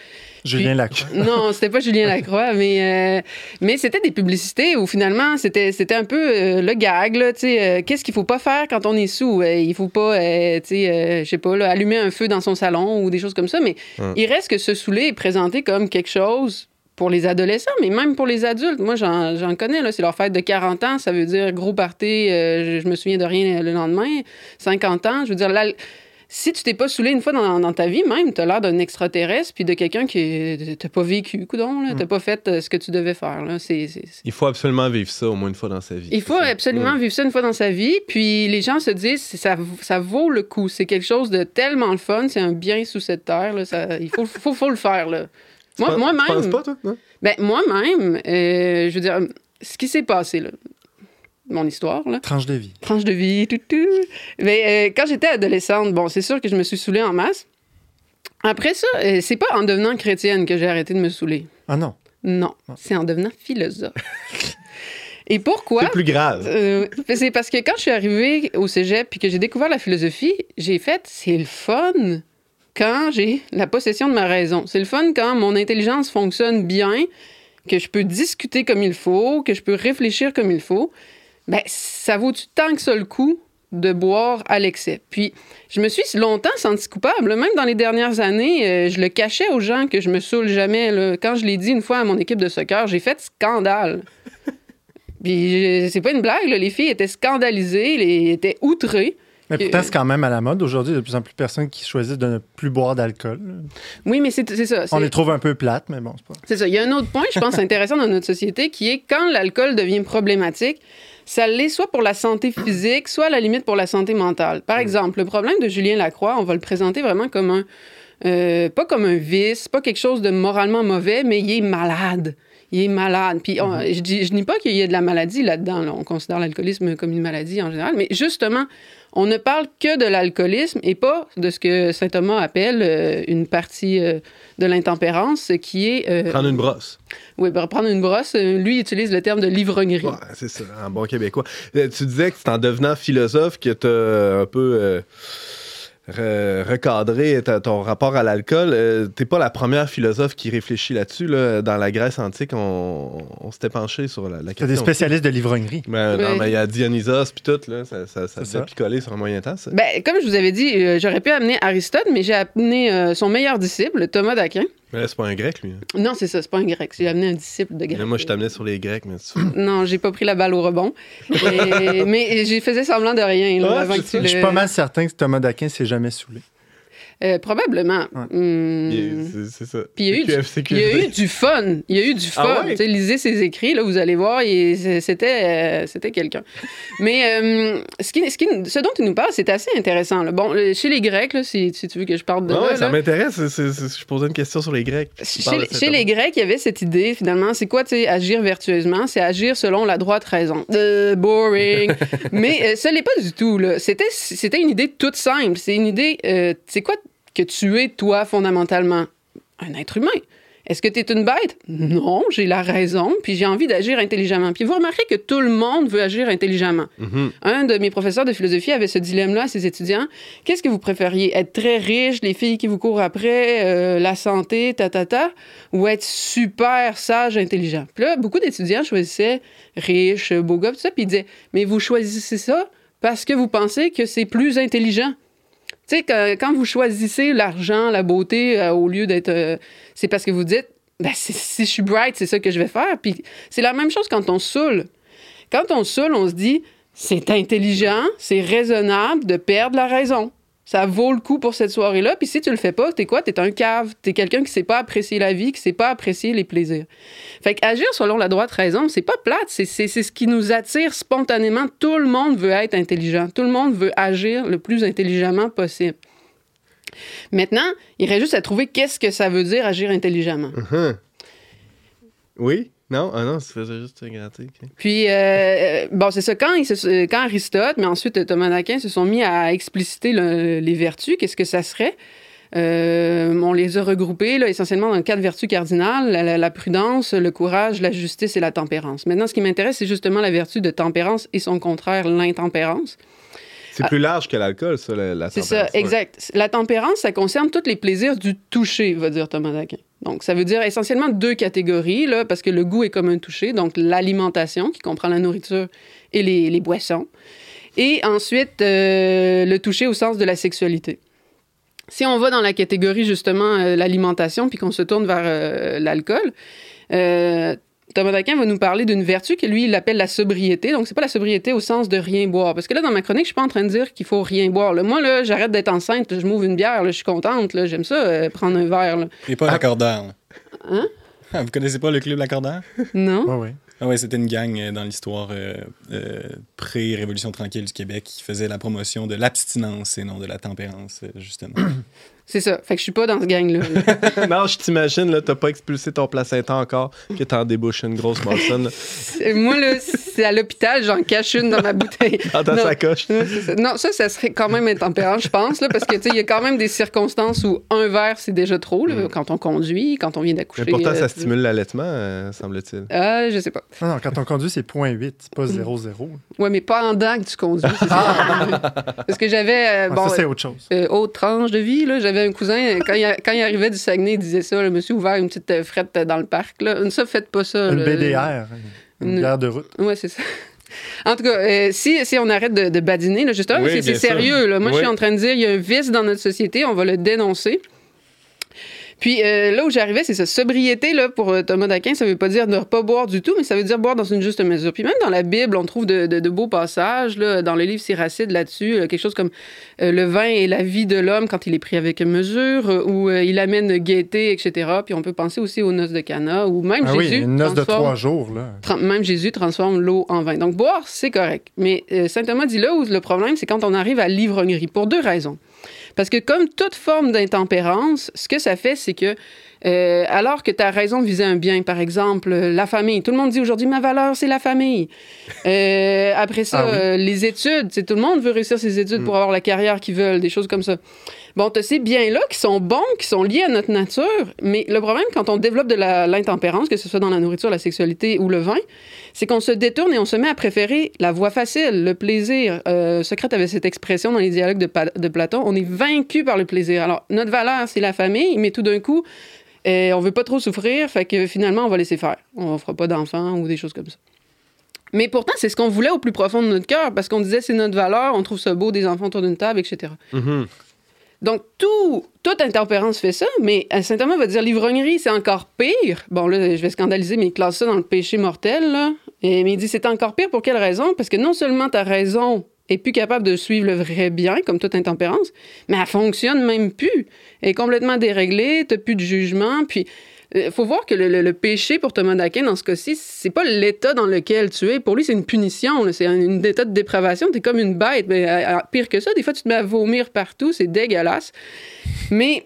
Julien Lacroix. Non, c'était pas Julien Lacroix, mais, euh, mais c'était des publicités où finalement, c'était c'était un peu euh, le gag, là, tu sais, euh, qu'est-ce qu'il faut pas faire quand on est sous? Euh, il faut pas, euh, tu sais, je sais pas, là, allumer un feu dans son salon ou des choses comme ça, mais Hum. il reste que se saouler est présenté comme quelque chose pour les adolescents, mais même pour les adultes. Moi, j'en j'en connais, là, c'est leur fête de 40 ans, ça veut dire gros party, euh, je, je me souviens de rien le lendemain, 50 ans, je veux dire, là, si tu t'es pas saoulé une fois dans, dans ta vie, même, t'as l'air d'un extraterrestre puis de quelqu'un qui t'as pas vécu, coudon, là, t'as pas fait euh, ce que tu devais faire. Là. Il faut absolument vivre ça au moins une fois dans sa vie. Il faut ça. absolument Mm. vivre ça une fois dans sa vie. Puis les gens se disent, ça, ça vaut le coup. C'est quelque chose de tellement le fun. C'est un bien sous cette terre. Là. Ça, il faut, faut, faut le faire. Là. Tu Moi, moi-même. Tu penses pas, toi? non? Ben, moi-même, euh, je veux dire, ce qui s'est passé, là, mon histoire, là, Tranche de vie. tranche de vie, tout, tout. Mais euh, quand j'étais adolescente, bon, c'est sûr que je me suis saoulée en masse. Après ça, euh, c'est pas en devenant chrétienne que j'ai arrêté de me saouler. Ah non. Non, c'est en devenant philosophe. Et pourquoi? C'est plus grave. Euh, c'est parce que quand je suis arrivée au cégep puis que j'ai découvert la philosophie, j'ai fait c'est le fun quand j'ai la possession de ma raison. C'est le fun quand mon intelligence fonctionne bien, que je peux discuter comme il faut, que je peux réfléchir comme il faut. Ben, ça vaut-tu tant que ça le coup de boire à l'excès? Puis, je me suis longtemps sentie coupable. Même dans les dernières années, euh, je le cachais aux gens que je me saoule jamais. là. Quand je l'ai dit une fois à mon équipe de soccer, j'ai fait scandale. Puis c'est pas une blague, là. les filles étaient scandalisées, les, étaient outrées. Mais pourtant, c'est quand même à la mode. Aujourd'hui, il y a de plus en plus de personnes qui choisissent de ne plus boire d'alcool. Oui, mais c'est ça. On les trouve un peu plates, mais bon, c'est pas. C'est ça. Il y a un autre point, je pense, intéressant dans notre société, qui est quand l'alcool devient problématique, ça l'est soit pour la santé physique, soit à la limite pour la santé mentale. Par exemple, le problème de Julien Lacroix, on va le présenter vraiment comme un... euh, pas comme un vice, pas quelque chose de moralement mauvais, mais il est malade. Il est malade. Puis on- je dis, je dis pas qu'il y a de la maladie là-dedans. là. On considère l'alcoolisme comme une maladie en général, mais justement, on ne parle que de l'alcoolisme et pas de ce que saint Thomas appelle euh, une partie euh, de l'intempérance, ce qui est... euh, Prendre une brosse. oui, ben, prendre une brosse, lui il utilise le terme de l'ivrognerie. Ouais, c'est ça, en bon québécois. Tu disais que c'est en devenant philosophe que tu as un peu re- recadré ta- ton rapport à l'alcool. Euh, T'es pas la première philosophe qui réfléchit là-dessus. Là. Dans la Grèce antique, on, on s'était penché sur la, la question. des spécialistes de l'ivrognerie. Ben, non, mais il y a Dionysos puis tout, là, ça, ça, ça sur un moyen temps. Ça. Ben, comme je vous avais dit, euh, j'aurais pu amener Aristote, mais j'ai amené euh, son meilleur disciple, Thomas d'Aquin. Mais là, c'est pas un grec, lui. hein. Non, c'est ça, c'est pas un grec. J'ai amené un disciple de grec. Mais moi, je t'amenais sur les grecs, mais tu... Non, j'ai pas pris la balle au rebond. Et- mais j'ai faisais semblant de rien là, Ouais, avant c'est que tu Je suis pas mal certain que Thomas d'Aquin s'est jamais saoulé. Euh, probablement. Ouais. Hmm. il- c'est- ça. Puis il y a eu du- QFC, Il y a eu QFD. du fun. Il y a eu du fun. Ah ouais? Tu lisez ses écrits, là, vous allez voir, c'était, euh, c'était quelqu'un. Mais euh, ce, qui, ce, qui- ce dont il nous parle, c'est assez intéressant. là. Bon, chez les Grecs, là, si, si tu veux que je parle de Ah là, ça là, m'intéresse. Je posais une question sur les Grecs. tu chez, parles de les- chez Grecs, il y avait cette idée, finalement, c'est quoi, tu sais, agir vertueusement? C'est agir selon la droite raison. Euh, boring. Mais euh, ce n'est pas du tout. C'était, c'était une idée toute simple. C'est une idée, euh, c'est quoi que tu es, toi, fondamentalement? Un être humain. Est-ce que tu es une bête? Non, j'ai la raison, puis j'ai envie d'agir intelligemment. Puis vous remarquez que tout le monde veut agir intelligemment. Mhm. Un de mes professeurs de philosophie avait ce dilemme-là à ses étudiants. Qu'est-ce que vous préfériez? Être très riche, les filles qui vous courent après, euh, la santé, ta, ta, ta, ou être super sage, intelligent? Puis là, beaucoup d'étudiants choisissaient riche, beau gars, tout ça, puis ils disaient, mais vous choisissez ça parce que vous pensez que c'est plus intelligent. Quand vous choisissez l'argent, la beauté, euh, au lieu d'être... euh, c'est parce que vous dites, ben, si je suis bright, c'est ça que je vais faire. Puis c'est la même chose quand on saoule. Quand on saoule, on se dit, c'est intelligent, c'est raisonnable de perdre la raison. Ça vaut le coup pour cette soirée-là. Puis si tu le fais pas, t'es quoi? T'es un cave. T'es quelqu'un qui sait pas apprécier la vie, qui sait pas apprécier les plaisirs. Fait qu'agir selon la droite raison, c'est pas plate. C'est, ce qui nous attire spontanément. Tout le monde veut être intelligent. Tout le monde veut agir le plus intelligemment possible. Maintenant, il reste juste à trouver qu'est-ce que ça veut dire agir intelligemment. Mhm. Oui? Non? Ah non, juste te gratter. ok. Puis, euh, bon, c'est ça. Quand, ils se- quand Aristote, mais ensuite Thomas d'Aquin se sont mis à expliciter le- les vertus, qu'est-ce que ça serait? Euh, on les a regroupés là, essentiellement dans quatre vertus cardinales la prudence, le courage, la justice et la tempérance. Maintenant, ce qui m'intéresse, c'est justement la vertu de tempérance et son contraire, l'intempérance. C'est plus large que l'alcool, ça, la, la Ah. C'est ça, tempérance, exact. La tempérance, ça concerne tous les plaisirs du toucher, va dire Thomas d'Aquin. Donc, ça veut dire essentiellement deux catégories, là, parce que le goût est comme un toucher. Donc, l'alimentation, qui comprend la nourriture et les, les boissons. Et ensuite, euh, le toucher au sens de la sexualité. Si on va dans la catégorie, justement, euh, l'alimentation, puis qu'on se tourne vers euh, l'alcool, Thomas d'Aquin va nous parler d'une vertu que lui, il appelle la sobriété. Donc, c'est pas la sobriété au sens de rien boire. Parce que là, dans ma chronique, je suis pas en train de dire qu'il faut rien boire. là. Moi, là, j'arrête d'être enceinte, je m'ouvre une bière, là, je suis contente, là, j'aime ça, euh, prendre un verre. là. Et pas l'accordaire. là. Hein? Ah, Vous connaissez pas le club l'accordaire? Non? Ouais, ouais. Ah ouais, c'était une gang euh, dans l'histoire euh, euh, pré-révolution tranquille du Québec qui faisait la promotion de l'abstinence et non de la tempérance, justement. C'est ça. Fait que je suis pas dans ce gang-là. non, je t'imagine, là, t'as pas expulsé ton placenta encore, que t'en débouches une grosse Molson Moi, là, c'est à l'hôpital, j'en cache une dans ma bouteille. dans sacoche. Ouais, c'est ça. Non, ça, ça serait quand même intempérant, je pense, là, parce que, tu sais, il y a quand même des circonstances où un verre, c'est déjà trop, là, quand on conduit, quand on vient d'accoucher. Mais pourtant, euh, ça stimule l'allaitement, euh, semble-t-il. Ah, je sais pas. Non, non, quand on conduit, c'est 0.8, c'est pas 0,0. Ouais, mais pendant que tu conduis. Parce que j'avais, euh, Ah, bon, ça, c'est autre chose. euh, autre tranche de vie, là, j'avais un cousin, quand il, a- quand il arrivait du Saguenay, il disait ça, le monsieur ouvert une petite euh, frette dans le parc, là. Ça, faites pas ça. Une là. BDR, une Une- bière de route. Ouais, c'est ça. En tout cas, euh, si, si on arrête de, de badiner, là, justement, Oui, c'est sérieux. Là. Moi, je Oui. suis en train de dire, il y a un vice dans notre société, on va le dénoncer. Puis euh, là où j'arrivais, c'est ça. Sobriété, là, pour euh, Thomas d'Aquin, ça veut pas dire ne pas boire du tout, mais ça veut dire boire dans une juste mesure. Puis même dans la Bible, on trouve de, de- de beaux passages, là, dans le livre Siracide là-dessus, euh, quelque chose comme euh, le vin et la vie de l'homme quand il est pris avec mesure, où euh, il amène gaieté, etc. Puis on peut penser aussi aux noces de Cana, ou même Ah oui, Jésus. une noce de transforme- trois jours, là. Même Jésus transforme l'eau en vin. Donc, boire, c'est correct. Mais Saint Thomas dit là où le problème, c'est quand on arrive à l'ivrognerie, pour deux raisons. Parce que comme toute forme d'intempérance, ce que ça fait, c'est que euh, alors que ta raison visait un bien, par exemple, euh, la famille. Tout le monde dit aujourd'hui, ma valeur, c'est la famille. Euh, après ça, Ah oui. euh, les études. C'est tout le monde veut réussir ses études pour avoir la carrière qu'ils veulent, des choses comme ça. Bon, tu ces biens-là qui sont bons, qui sont liés à notre nature, mais le problème, quand on développe de l'intempérance, que ce soit dans la nourriture, la sexualité ou le vin, c'est qu'on se détourne et on se met à préférer la voie facile, le plaisir. Euh, Socrate avait cette expression dans les dialogues de, Platon, on est vaincu par le plaisir. Alors, notre valeur, c'est la famille, mais tout d'un coup, euh, on veut pas trop souffrir, fait que finalement, on va laisser faire. On fera pas d'enfants ou des choses comme ça. Mais pourtant, c'est ce qu'on voulait au plus profond de notre cœur, parce qu'on disait c'est notre valeur, on trouve ça beau, des enfants autour d'une table, etc. Mhm. Donc, tout, toute intempérance fait ça, mais euh, Saint Thomas va dire l'ivrognerie, c'est encore pire. Bon, là, je vais scandaliser, mais il classe ça dans le péché mortel, là. Et, mais il dit c'est encore pire pour quelle raison? Parce que non seulement ta raison est plus capable de suivre le vrai bien, comme toute intempérance, mais elle fonctionne même plus. Elle est complètement déréglée, t'as plus de jugement, puis... Il faut voir que le, le- le péché pour Thomas d'Aquin, dans ce cas-ci, c'est pas l'état dans lequel tu es. Pour lui, c'est une punition. C'est un, état de dépravation. T'es comme une bête. Mais euh, euh, pire que ça, des fois, tu te mets à vomir partout. C'est dégueulasse. Mais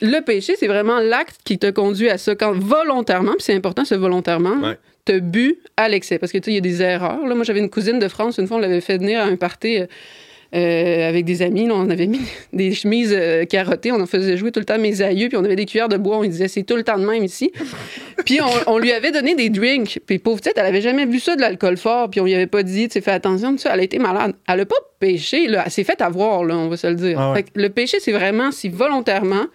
le péché, c'est vraiment l'acte qui te conduit à ça quand volontairement, puis c'est important, ce volontairement, Ouais. te bu à l'excès. Parce que tu sais, il y a des erreurs. Là, moi, j'avais une cousine de France, une fois, on l'avait fait venir à un party. euh, euh, avec des amis, là, on avait mis des chemises euh, carottées, on en faisait jouer tout le temps mes aïeux, puis on avait des cuillères de bois, on lui disait c'est tout le temps de même ici. puis on, on lui avait donné des drinks, puis pauvre petite, elle avait jamais vu ça de l'alcool fort, puis on lui avait pas dit, tu sais, fais attention, tout ça, elle a été malade. Elle a pas péché, là, elle s'est fait avoir, là, on va se le dire. Ah ouais. Fait que le péché, c'est vraiment si volontairement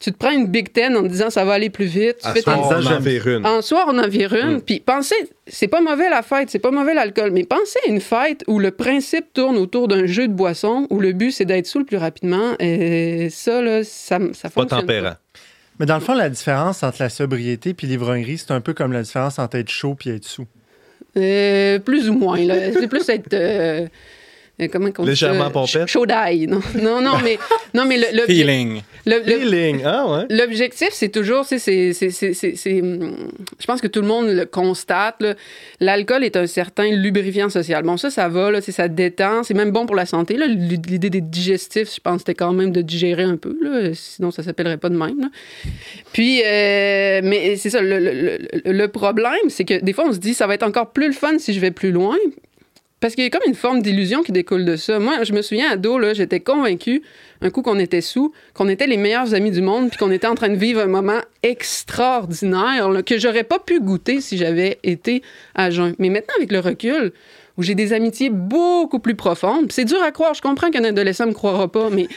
tu te prends une Big Ten en te disant ça va aller plus vite. Tu À fais tes- soir, en vire une. en soir, on en vire une. Mm. Puis pensez, c'est pas mauvais la fête, c'est pas mauvais l'alcool, mais pensez à une fête où le principe tourne autour d'un jeu de boisson, où le but c'est d'être sous le plus rapidement. Et ça, là, ça, ça Pas fonctionne. tempérant. Mais dans le fond, la différence entre la sobriété puis l'ivrognerie, c'est un peu comme la différence entre être chaud puis être sous. Euh, plus ou moins, là. C'est plus être. euh, comment ça? Légèrement pompette? Ch- Chaud d'ail. Non, non, non, mais, non, mais le, le- Feeling. le- le- Feeling. Ah ouais. L'objectif, c'est toujours, c'est, c'est, hum, je pense que tout le monde le constate, là. l'alcool est un certain lubrifiant social. Bon, ça, ça va, là, c'est- ça détend, c'est même bon pour la santé. Là. L'idée des digestifs, je pense, c'était quand même de digérer un peu, là, sinon ça s'appellerait pas de même. là. Puis, euh, mais c'est ça, le, le- le- le problème, c'est que des fois, on se dit, ça va être encore plus le fun si je vais plus loin. Parce qu'il y a comme une forme d'illusion qui découle de ça. Moi, je me souviens, ado, là, j'étais convaincue, un coup qu'on était sous, qu'on était les meilleurs amis du monde, puis qu'on était en train de vivre un moment extraordinaire là, que j'aurais pas pu goûter si j'avais été à jeun. Mais maintenant, avec le recul, où j'ai des amitiés beaucoup plus profondes, c'est dur à croire, je comprends qu'un adolescent me croira pas, mais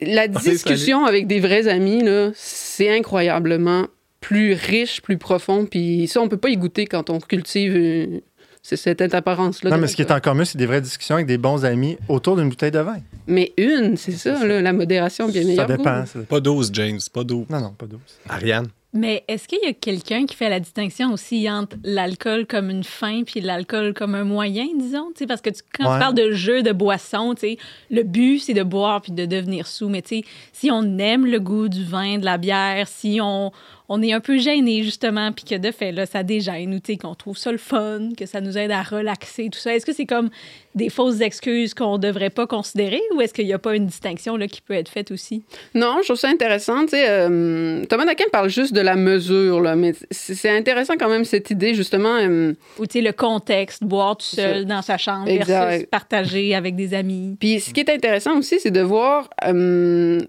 la Allez, discussion avec des vrais amis, là, c'est incroyablement plus riche, plus profond, puis ça, on peut pas y goûter quand on cultive euh, c'est cette apparence-là. Non, mais ce qui est encore mieux, c'est des vraies discussions avec des bons amis autour d'une bouteille de vin. Mais une, c'est ça, là, la modération bien Ça meilleure. dépend. ça dépend. Pas 12, James, pas 12. Non, non, pas douce. Ariane? Mais est-ce qu'il y a quelqu'un qui fait la distinction aussi entre l'alcool comme une fin puis l'alcool comme un moyen, disons? Tu sais, parce que tu- quand Ouais. tu parles de jeu, de boisson, tu sais, le but, c'est de boire puis de devenir sous. Mais tu sais, si on aime le goût du vin, de la bière, si on, on est un peu gêné, justement, puis que de fait, là, ça dégêne ou qu'on trouve ça le fun, que ça nous aide à relaxer, tout ça, est-ce que c'est comme des fausses excuses qu'on devrait pas considérer ou est-ce qu'il n'y a pas une distinction là, qui peut être faite aussi? Non, je trouve ça intéressant. Tu sais, euh, Thomas Daquin parle juste de la mesure, là, mais c'est intéressant quand même cette idée, justement. euh, Ou tu sais, le contexte, boire tout seul dans sa chambre Exact. versus partager avec des amis. Puis ce qui est intéressant aussi, c'est de voir. euh,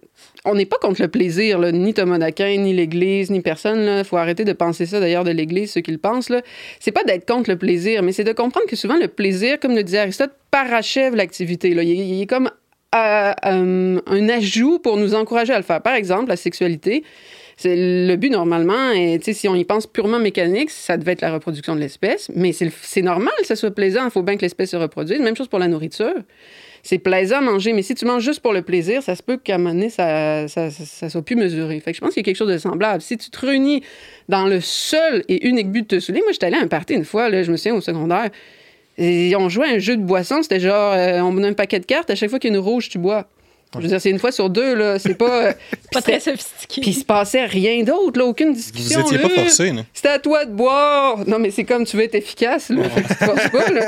on n'est pas contre le plaisir, ni Thomas d'Aquin, ni l'Église, ni personne. Il faut arrêter de penser ça d'ailleurs de l'Église, ceux qui le pensent. C'est pas d'être contre le plaisir, mais c'est de comprendre que souvent le plaisir, comme le disait Aristote, parachève l'activité. Il, est- comme euh, euh, un ajout pour nous encourager à le faire. Par exemple, la sexualité. C'est le but normalement, et si on y pense purement mécanique, ça devait être la reproduction de l'espèce, mais c'est normal que ça soit plaisant, il faut bien que l'espèce se reproduise. Même chose pour la nourriture. C'est plaisant à manger, mais si tu manges juste pour le plaisir, ça se peut qu'à un moment donné, ça, ça, ça, ça soit plus mesuré. Fait que je pense qu'il y a quelque chose de semblable. Si tu te réunis dans le seul et unique but de te saouler, moi, j'étais allé à un party une fois, là, je me souviens au secondaire, et on jouait à un jeu de boisson, c'était genre, euh, on donne un paquet de cartes, à chaque fois qu'il y a une rouge, tu bois. Je veux dire, c'est une fois sur deux, là, c'est pas... euh, Pas très sophistiqué. Puis il se passait rien d'autre, là, aucune Vous discussion. étiez là. pas forcé, là. C'était à toi de boire. Non, mais c'est comme tu veux être efficace, là. Fait que tu te forces pas, là?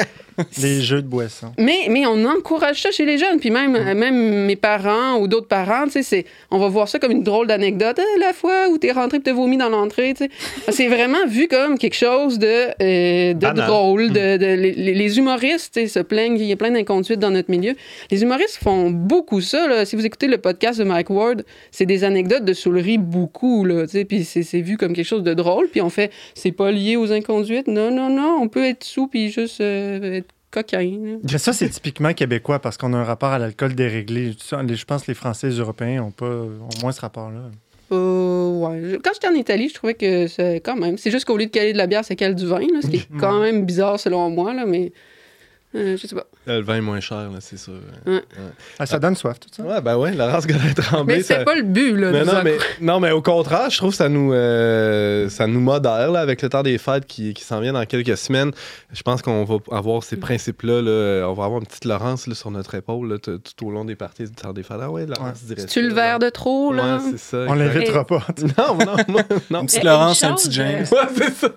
Les jeux de boisson. Mais, mais on encourage ça chez les jeunes. Puis même, même mes parents ou d'autres parents, c'est- on va voir ça comme une drôle d'anecdote. Ah, la fois où t'es rentré et t'as vomi dans l'entrée. C'est vraiment vu comme quelque chose de, euh, de drôle. De, de- les, les humoristes se plaignent, il y a plein d'inconduites dans notre milieu. Les humoristes font beaucoup ça. Là. Si vous écoutez le podcast de Mike Ward, c'est des anecdotes de soulerie beaucoup. Là, puis c'est c'est vu comme quelque chose de drôle. Puis on fait, c'est pas lié aux inconduites. Non, non, non, on peut être sous puis juste euh, être Mais ça, c'est typiquement québécois parce qu'on a un rapport à l'alcool déréglé. Je pense que les Français et les Européens ont pas ont moins ce rapport-là. Euh, ouais. Quand j'étais en Italie, je trouvais que c'est quand même. C'est juste qu'au lieu de caler de la bière, c'est cale du vin, là, ce qui est quand même bizarre selon moi, là, mais euh, je sais pas. Euh, le vin est moins cher, là, c'est sûr. Ah, ça donne soif, tout ça? Ouais, ben ouais, Laurence Godin-Tremblay. Mais c'est ça- pas le but, là. Mais non, mais, non, mais au contraire, je trouve que ça nous, euh, ça nous modère là, avec le temps des fêtes qui, qui s'en vient dans quelques semaines. Je pense qu'on va avoir ces principes-là. là. On va avoir une petite Laurence là, sur notre épaule là, tout, tout au long des parties du temps des fêtes. Ah ouais, Laurence dirait Tu le verre de trop, là? Ouais, c'est ça. On l'invitera pas. Non, non, non. non. Une petite Laurence, une un petit James. euh, Ouais, c'est ça.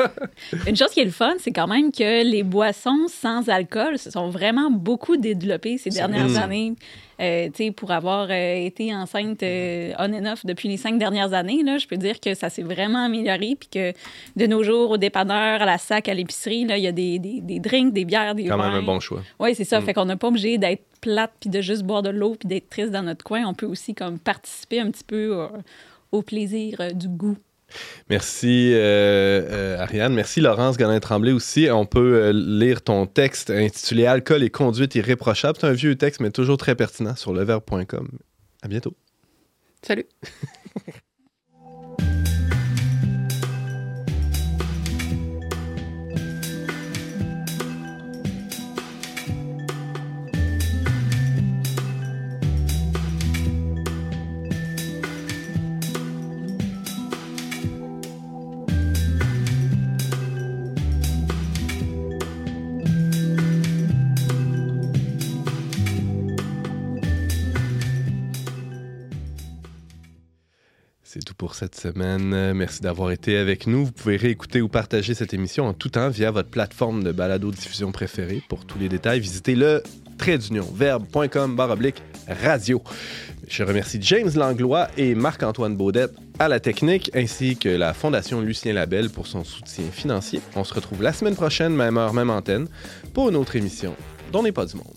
Une chose qui est le fun, c'est quand même que les boissons sans alcool se sont vraiment beaucoup développées ces dernières années. Euh, pour avoir euh, été enceinte euh, on and off depuis les cinq dernières années, là, je peux dire que ça s'est vraiment amélioré. Puis que de nos jours, au dépanneur, à la sac, à l'épicerie, il y a des, des, des drinks, des bières, des Quand même un bon choix. Oui, c'est ça. Mm. Fait qu'on n'a pas obligé d'être plate puis de juste boire de l'eau puis d'être triste dans notre coin. On peut aussi comme participer un petit peu au plaisir euh, du goût. Merci euh, euh, Ariane. Merci Laurence Godin-Tremblay aussi. On peut euh, lire ton texte intitulé Alcool et conduite irréprochable. C'est un vieux texte, mais toujours très pertinent sur leverbe.com. À bientôt. Salut. cette semaine. Merci d'avoir été avec nous. Vous pouvez réécouter ou partager cette émission en tout temps via votre plateforme de balado-diffusion préférée. Pour tous les détails, visitez le trait d'union verbe.com baroblique radio. Je remercie James Langlois et Marc-Antoine Baudette à la technique, ainsi que la Fondation Lucien Labelle pour son soutien financier. On se retrouve la semaine prochaine, même heure, même antenne, pour une autre émission dont n'est pas du monde.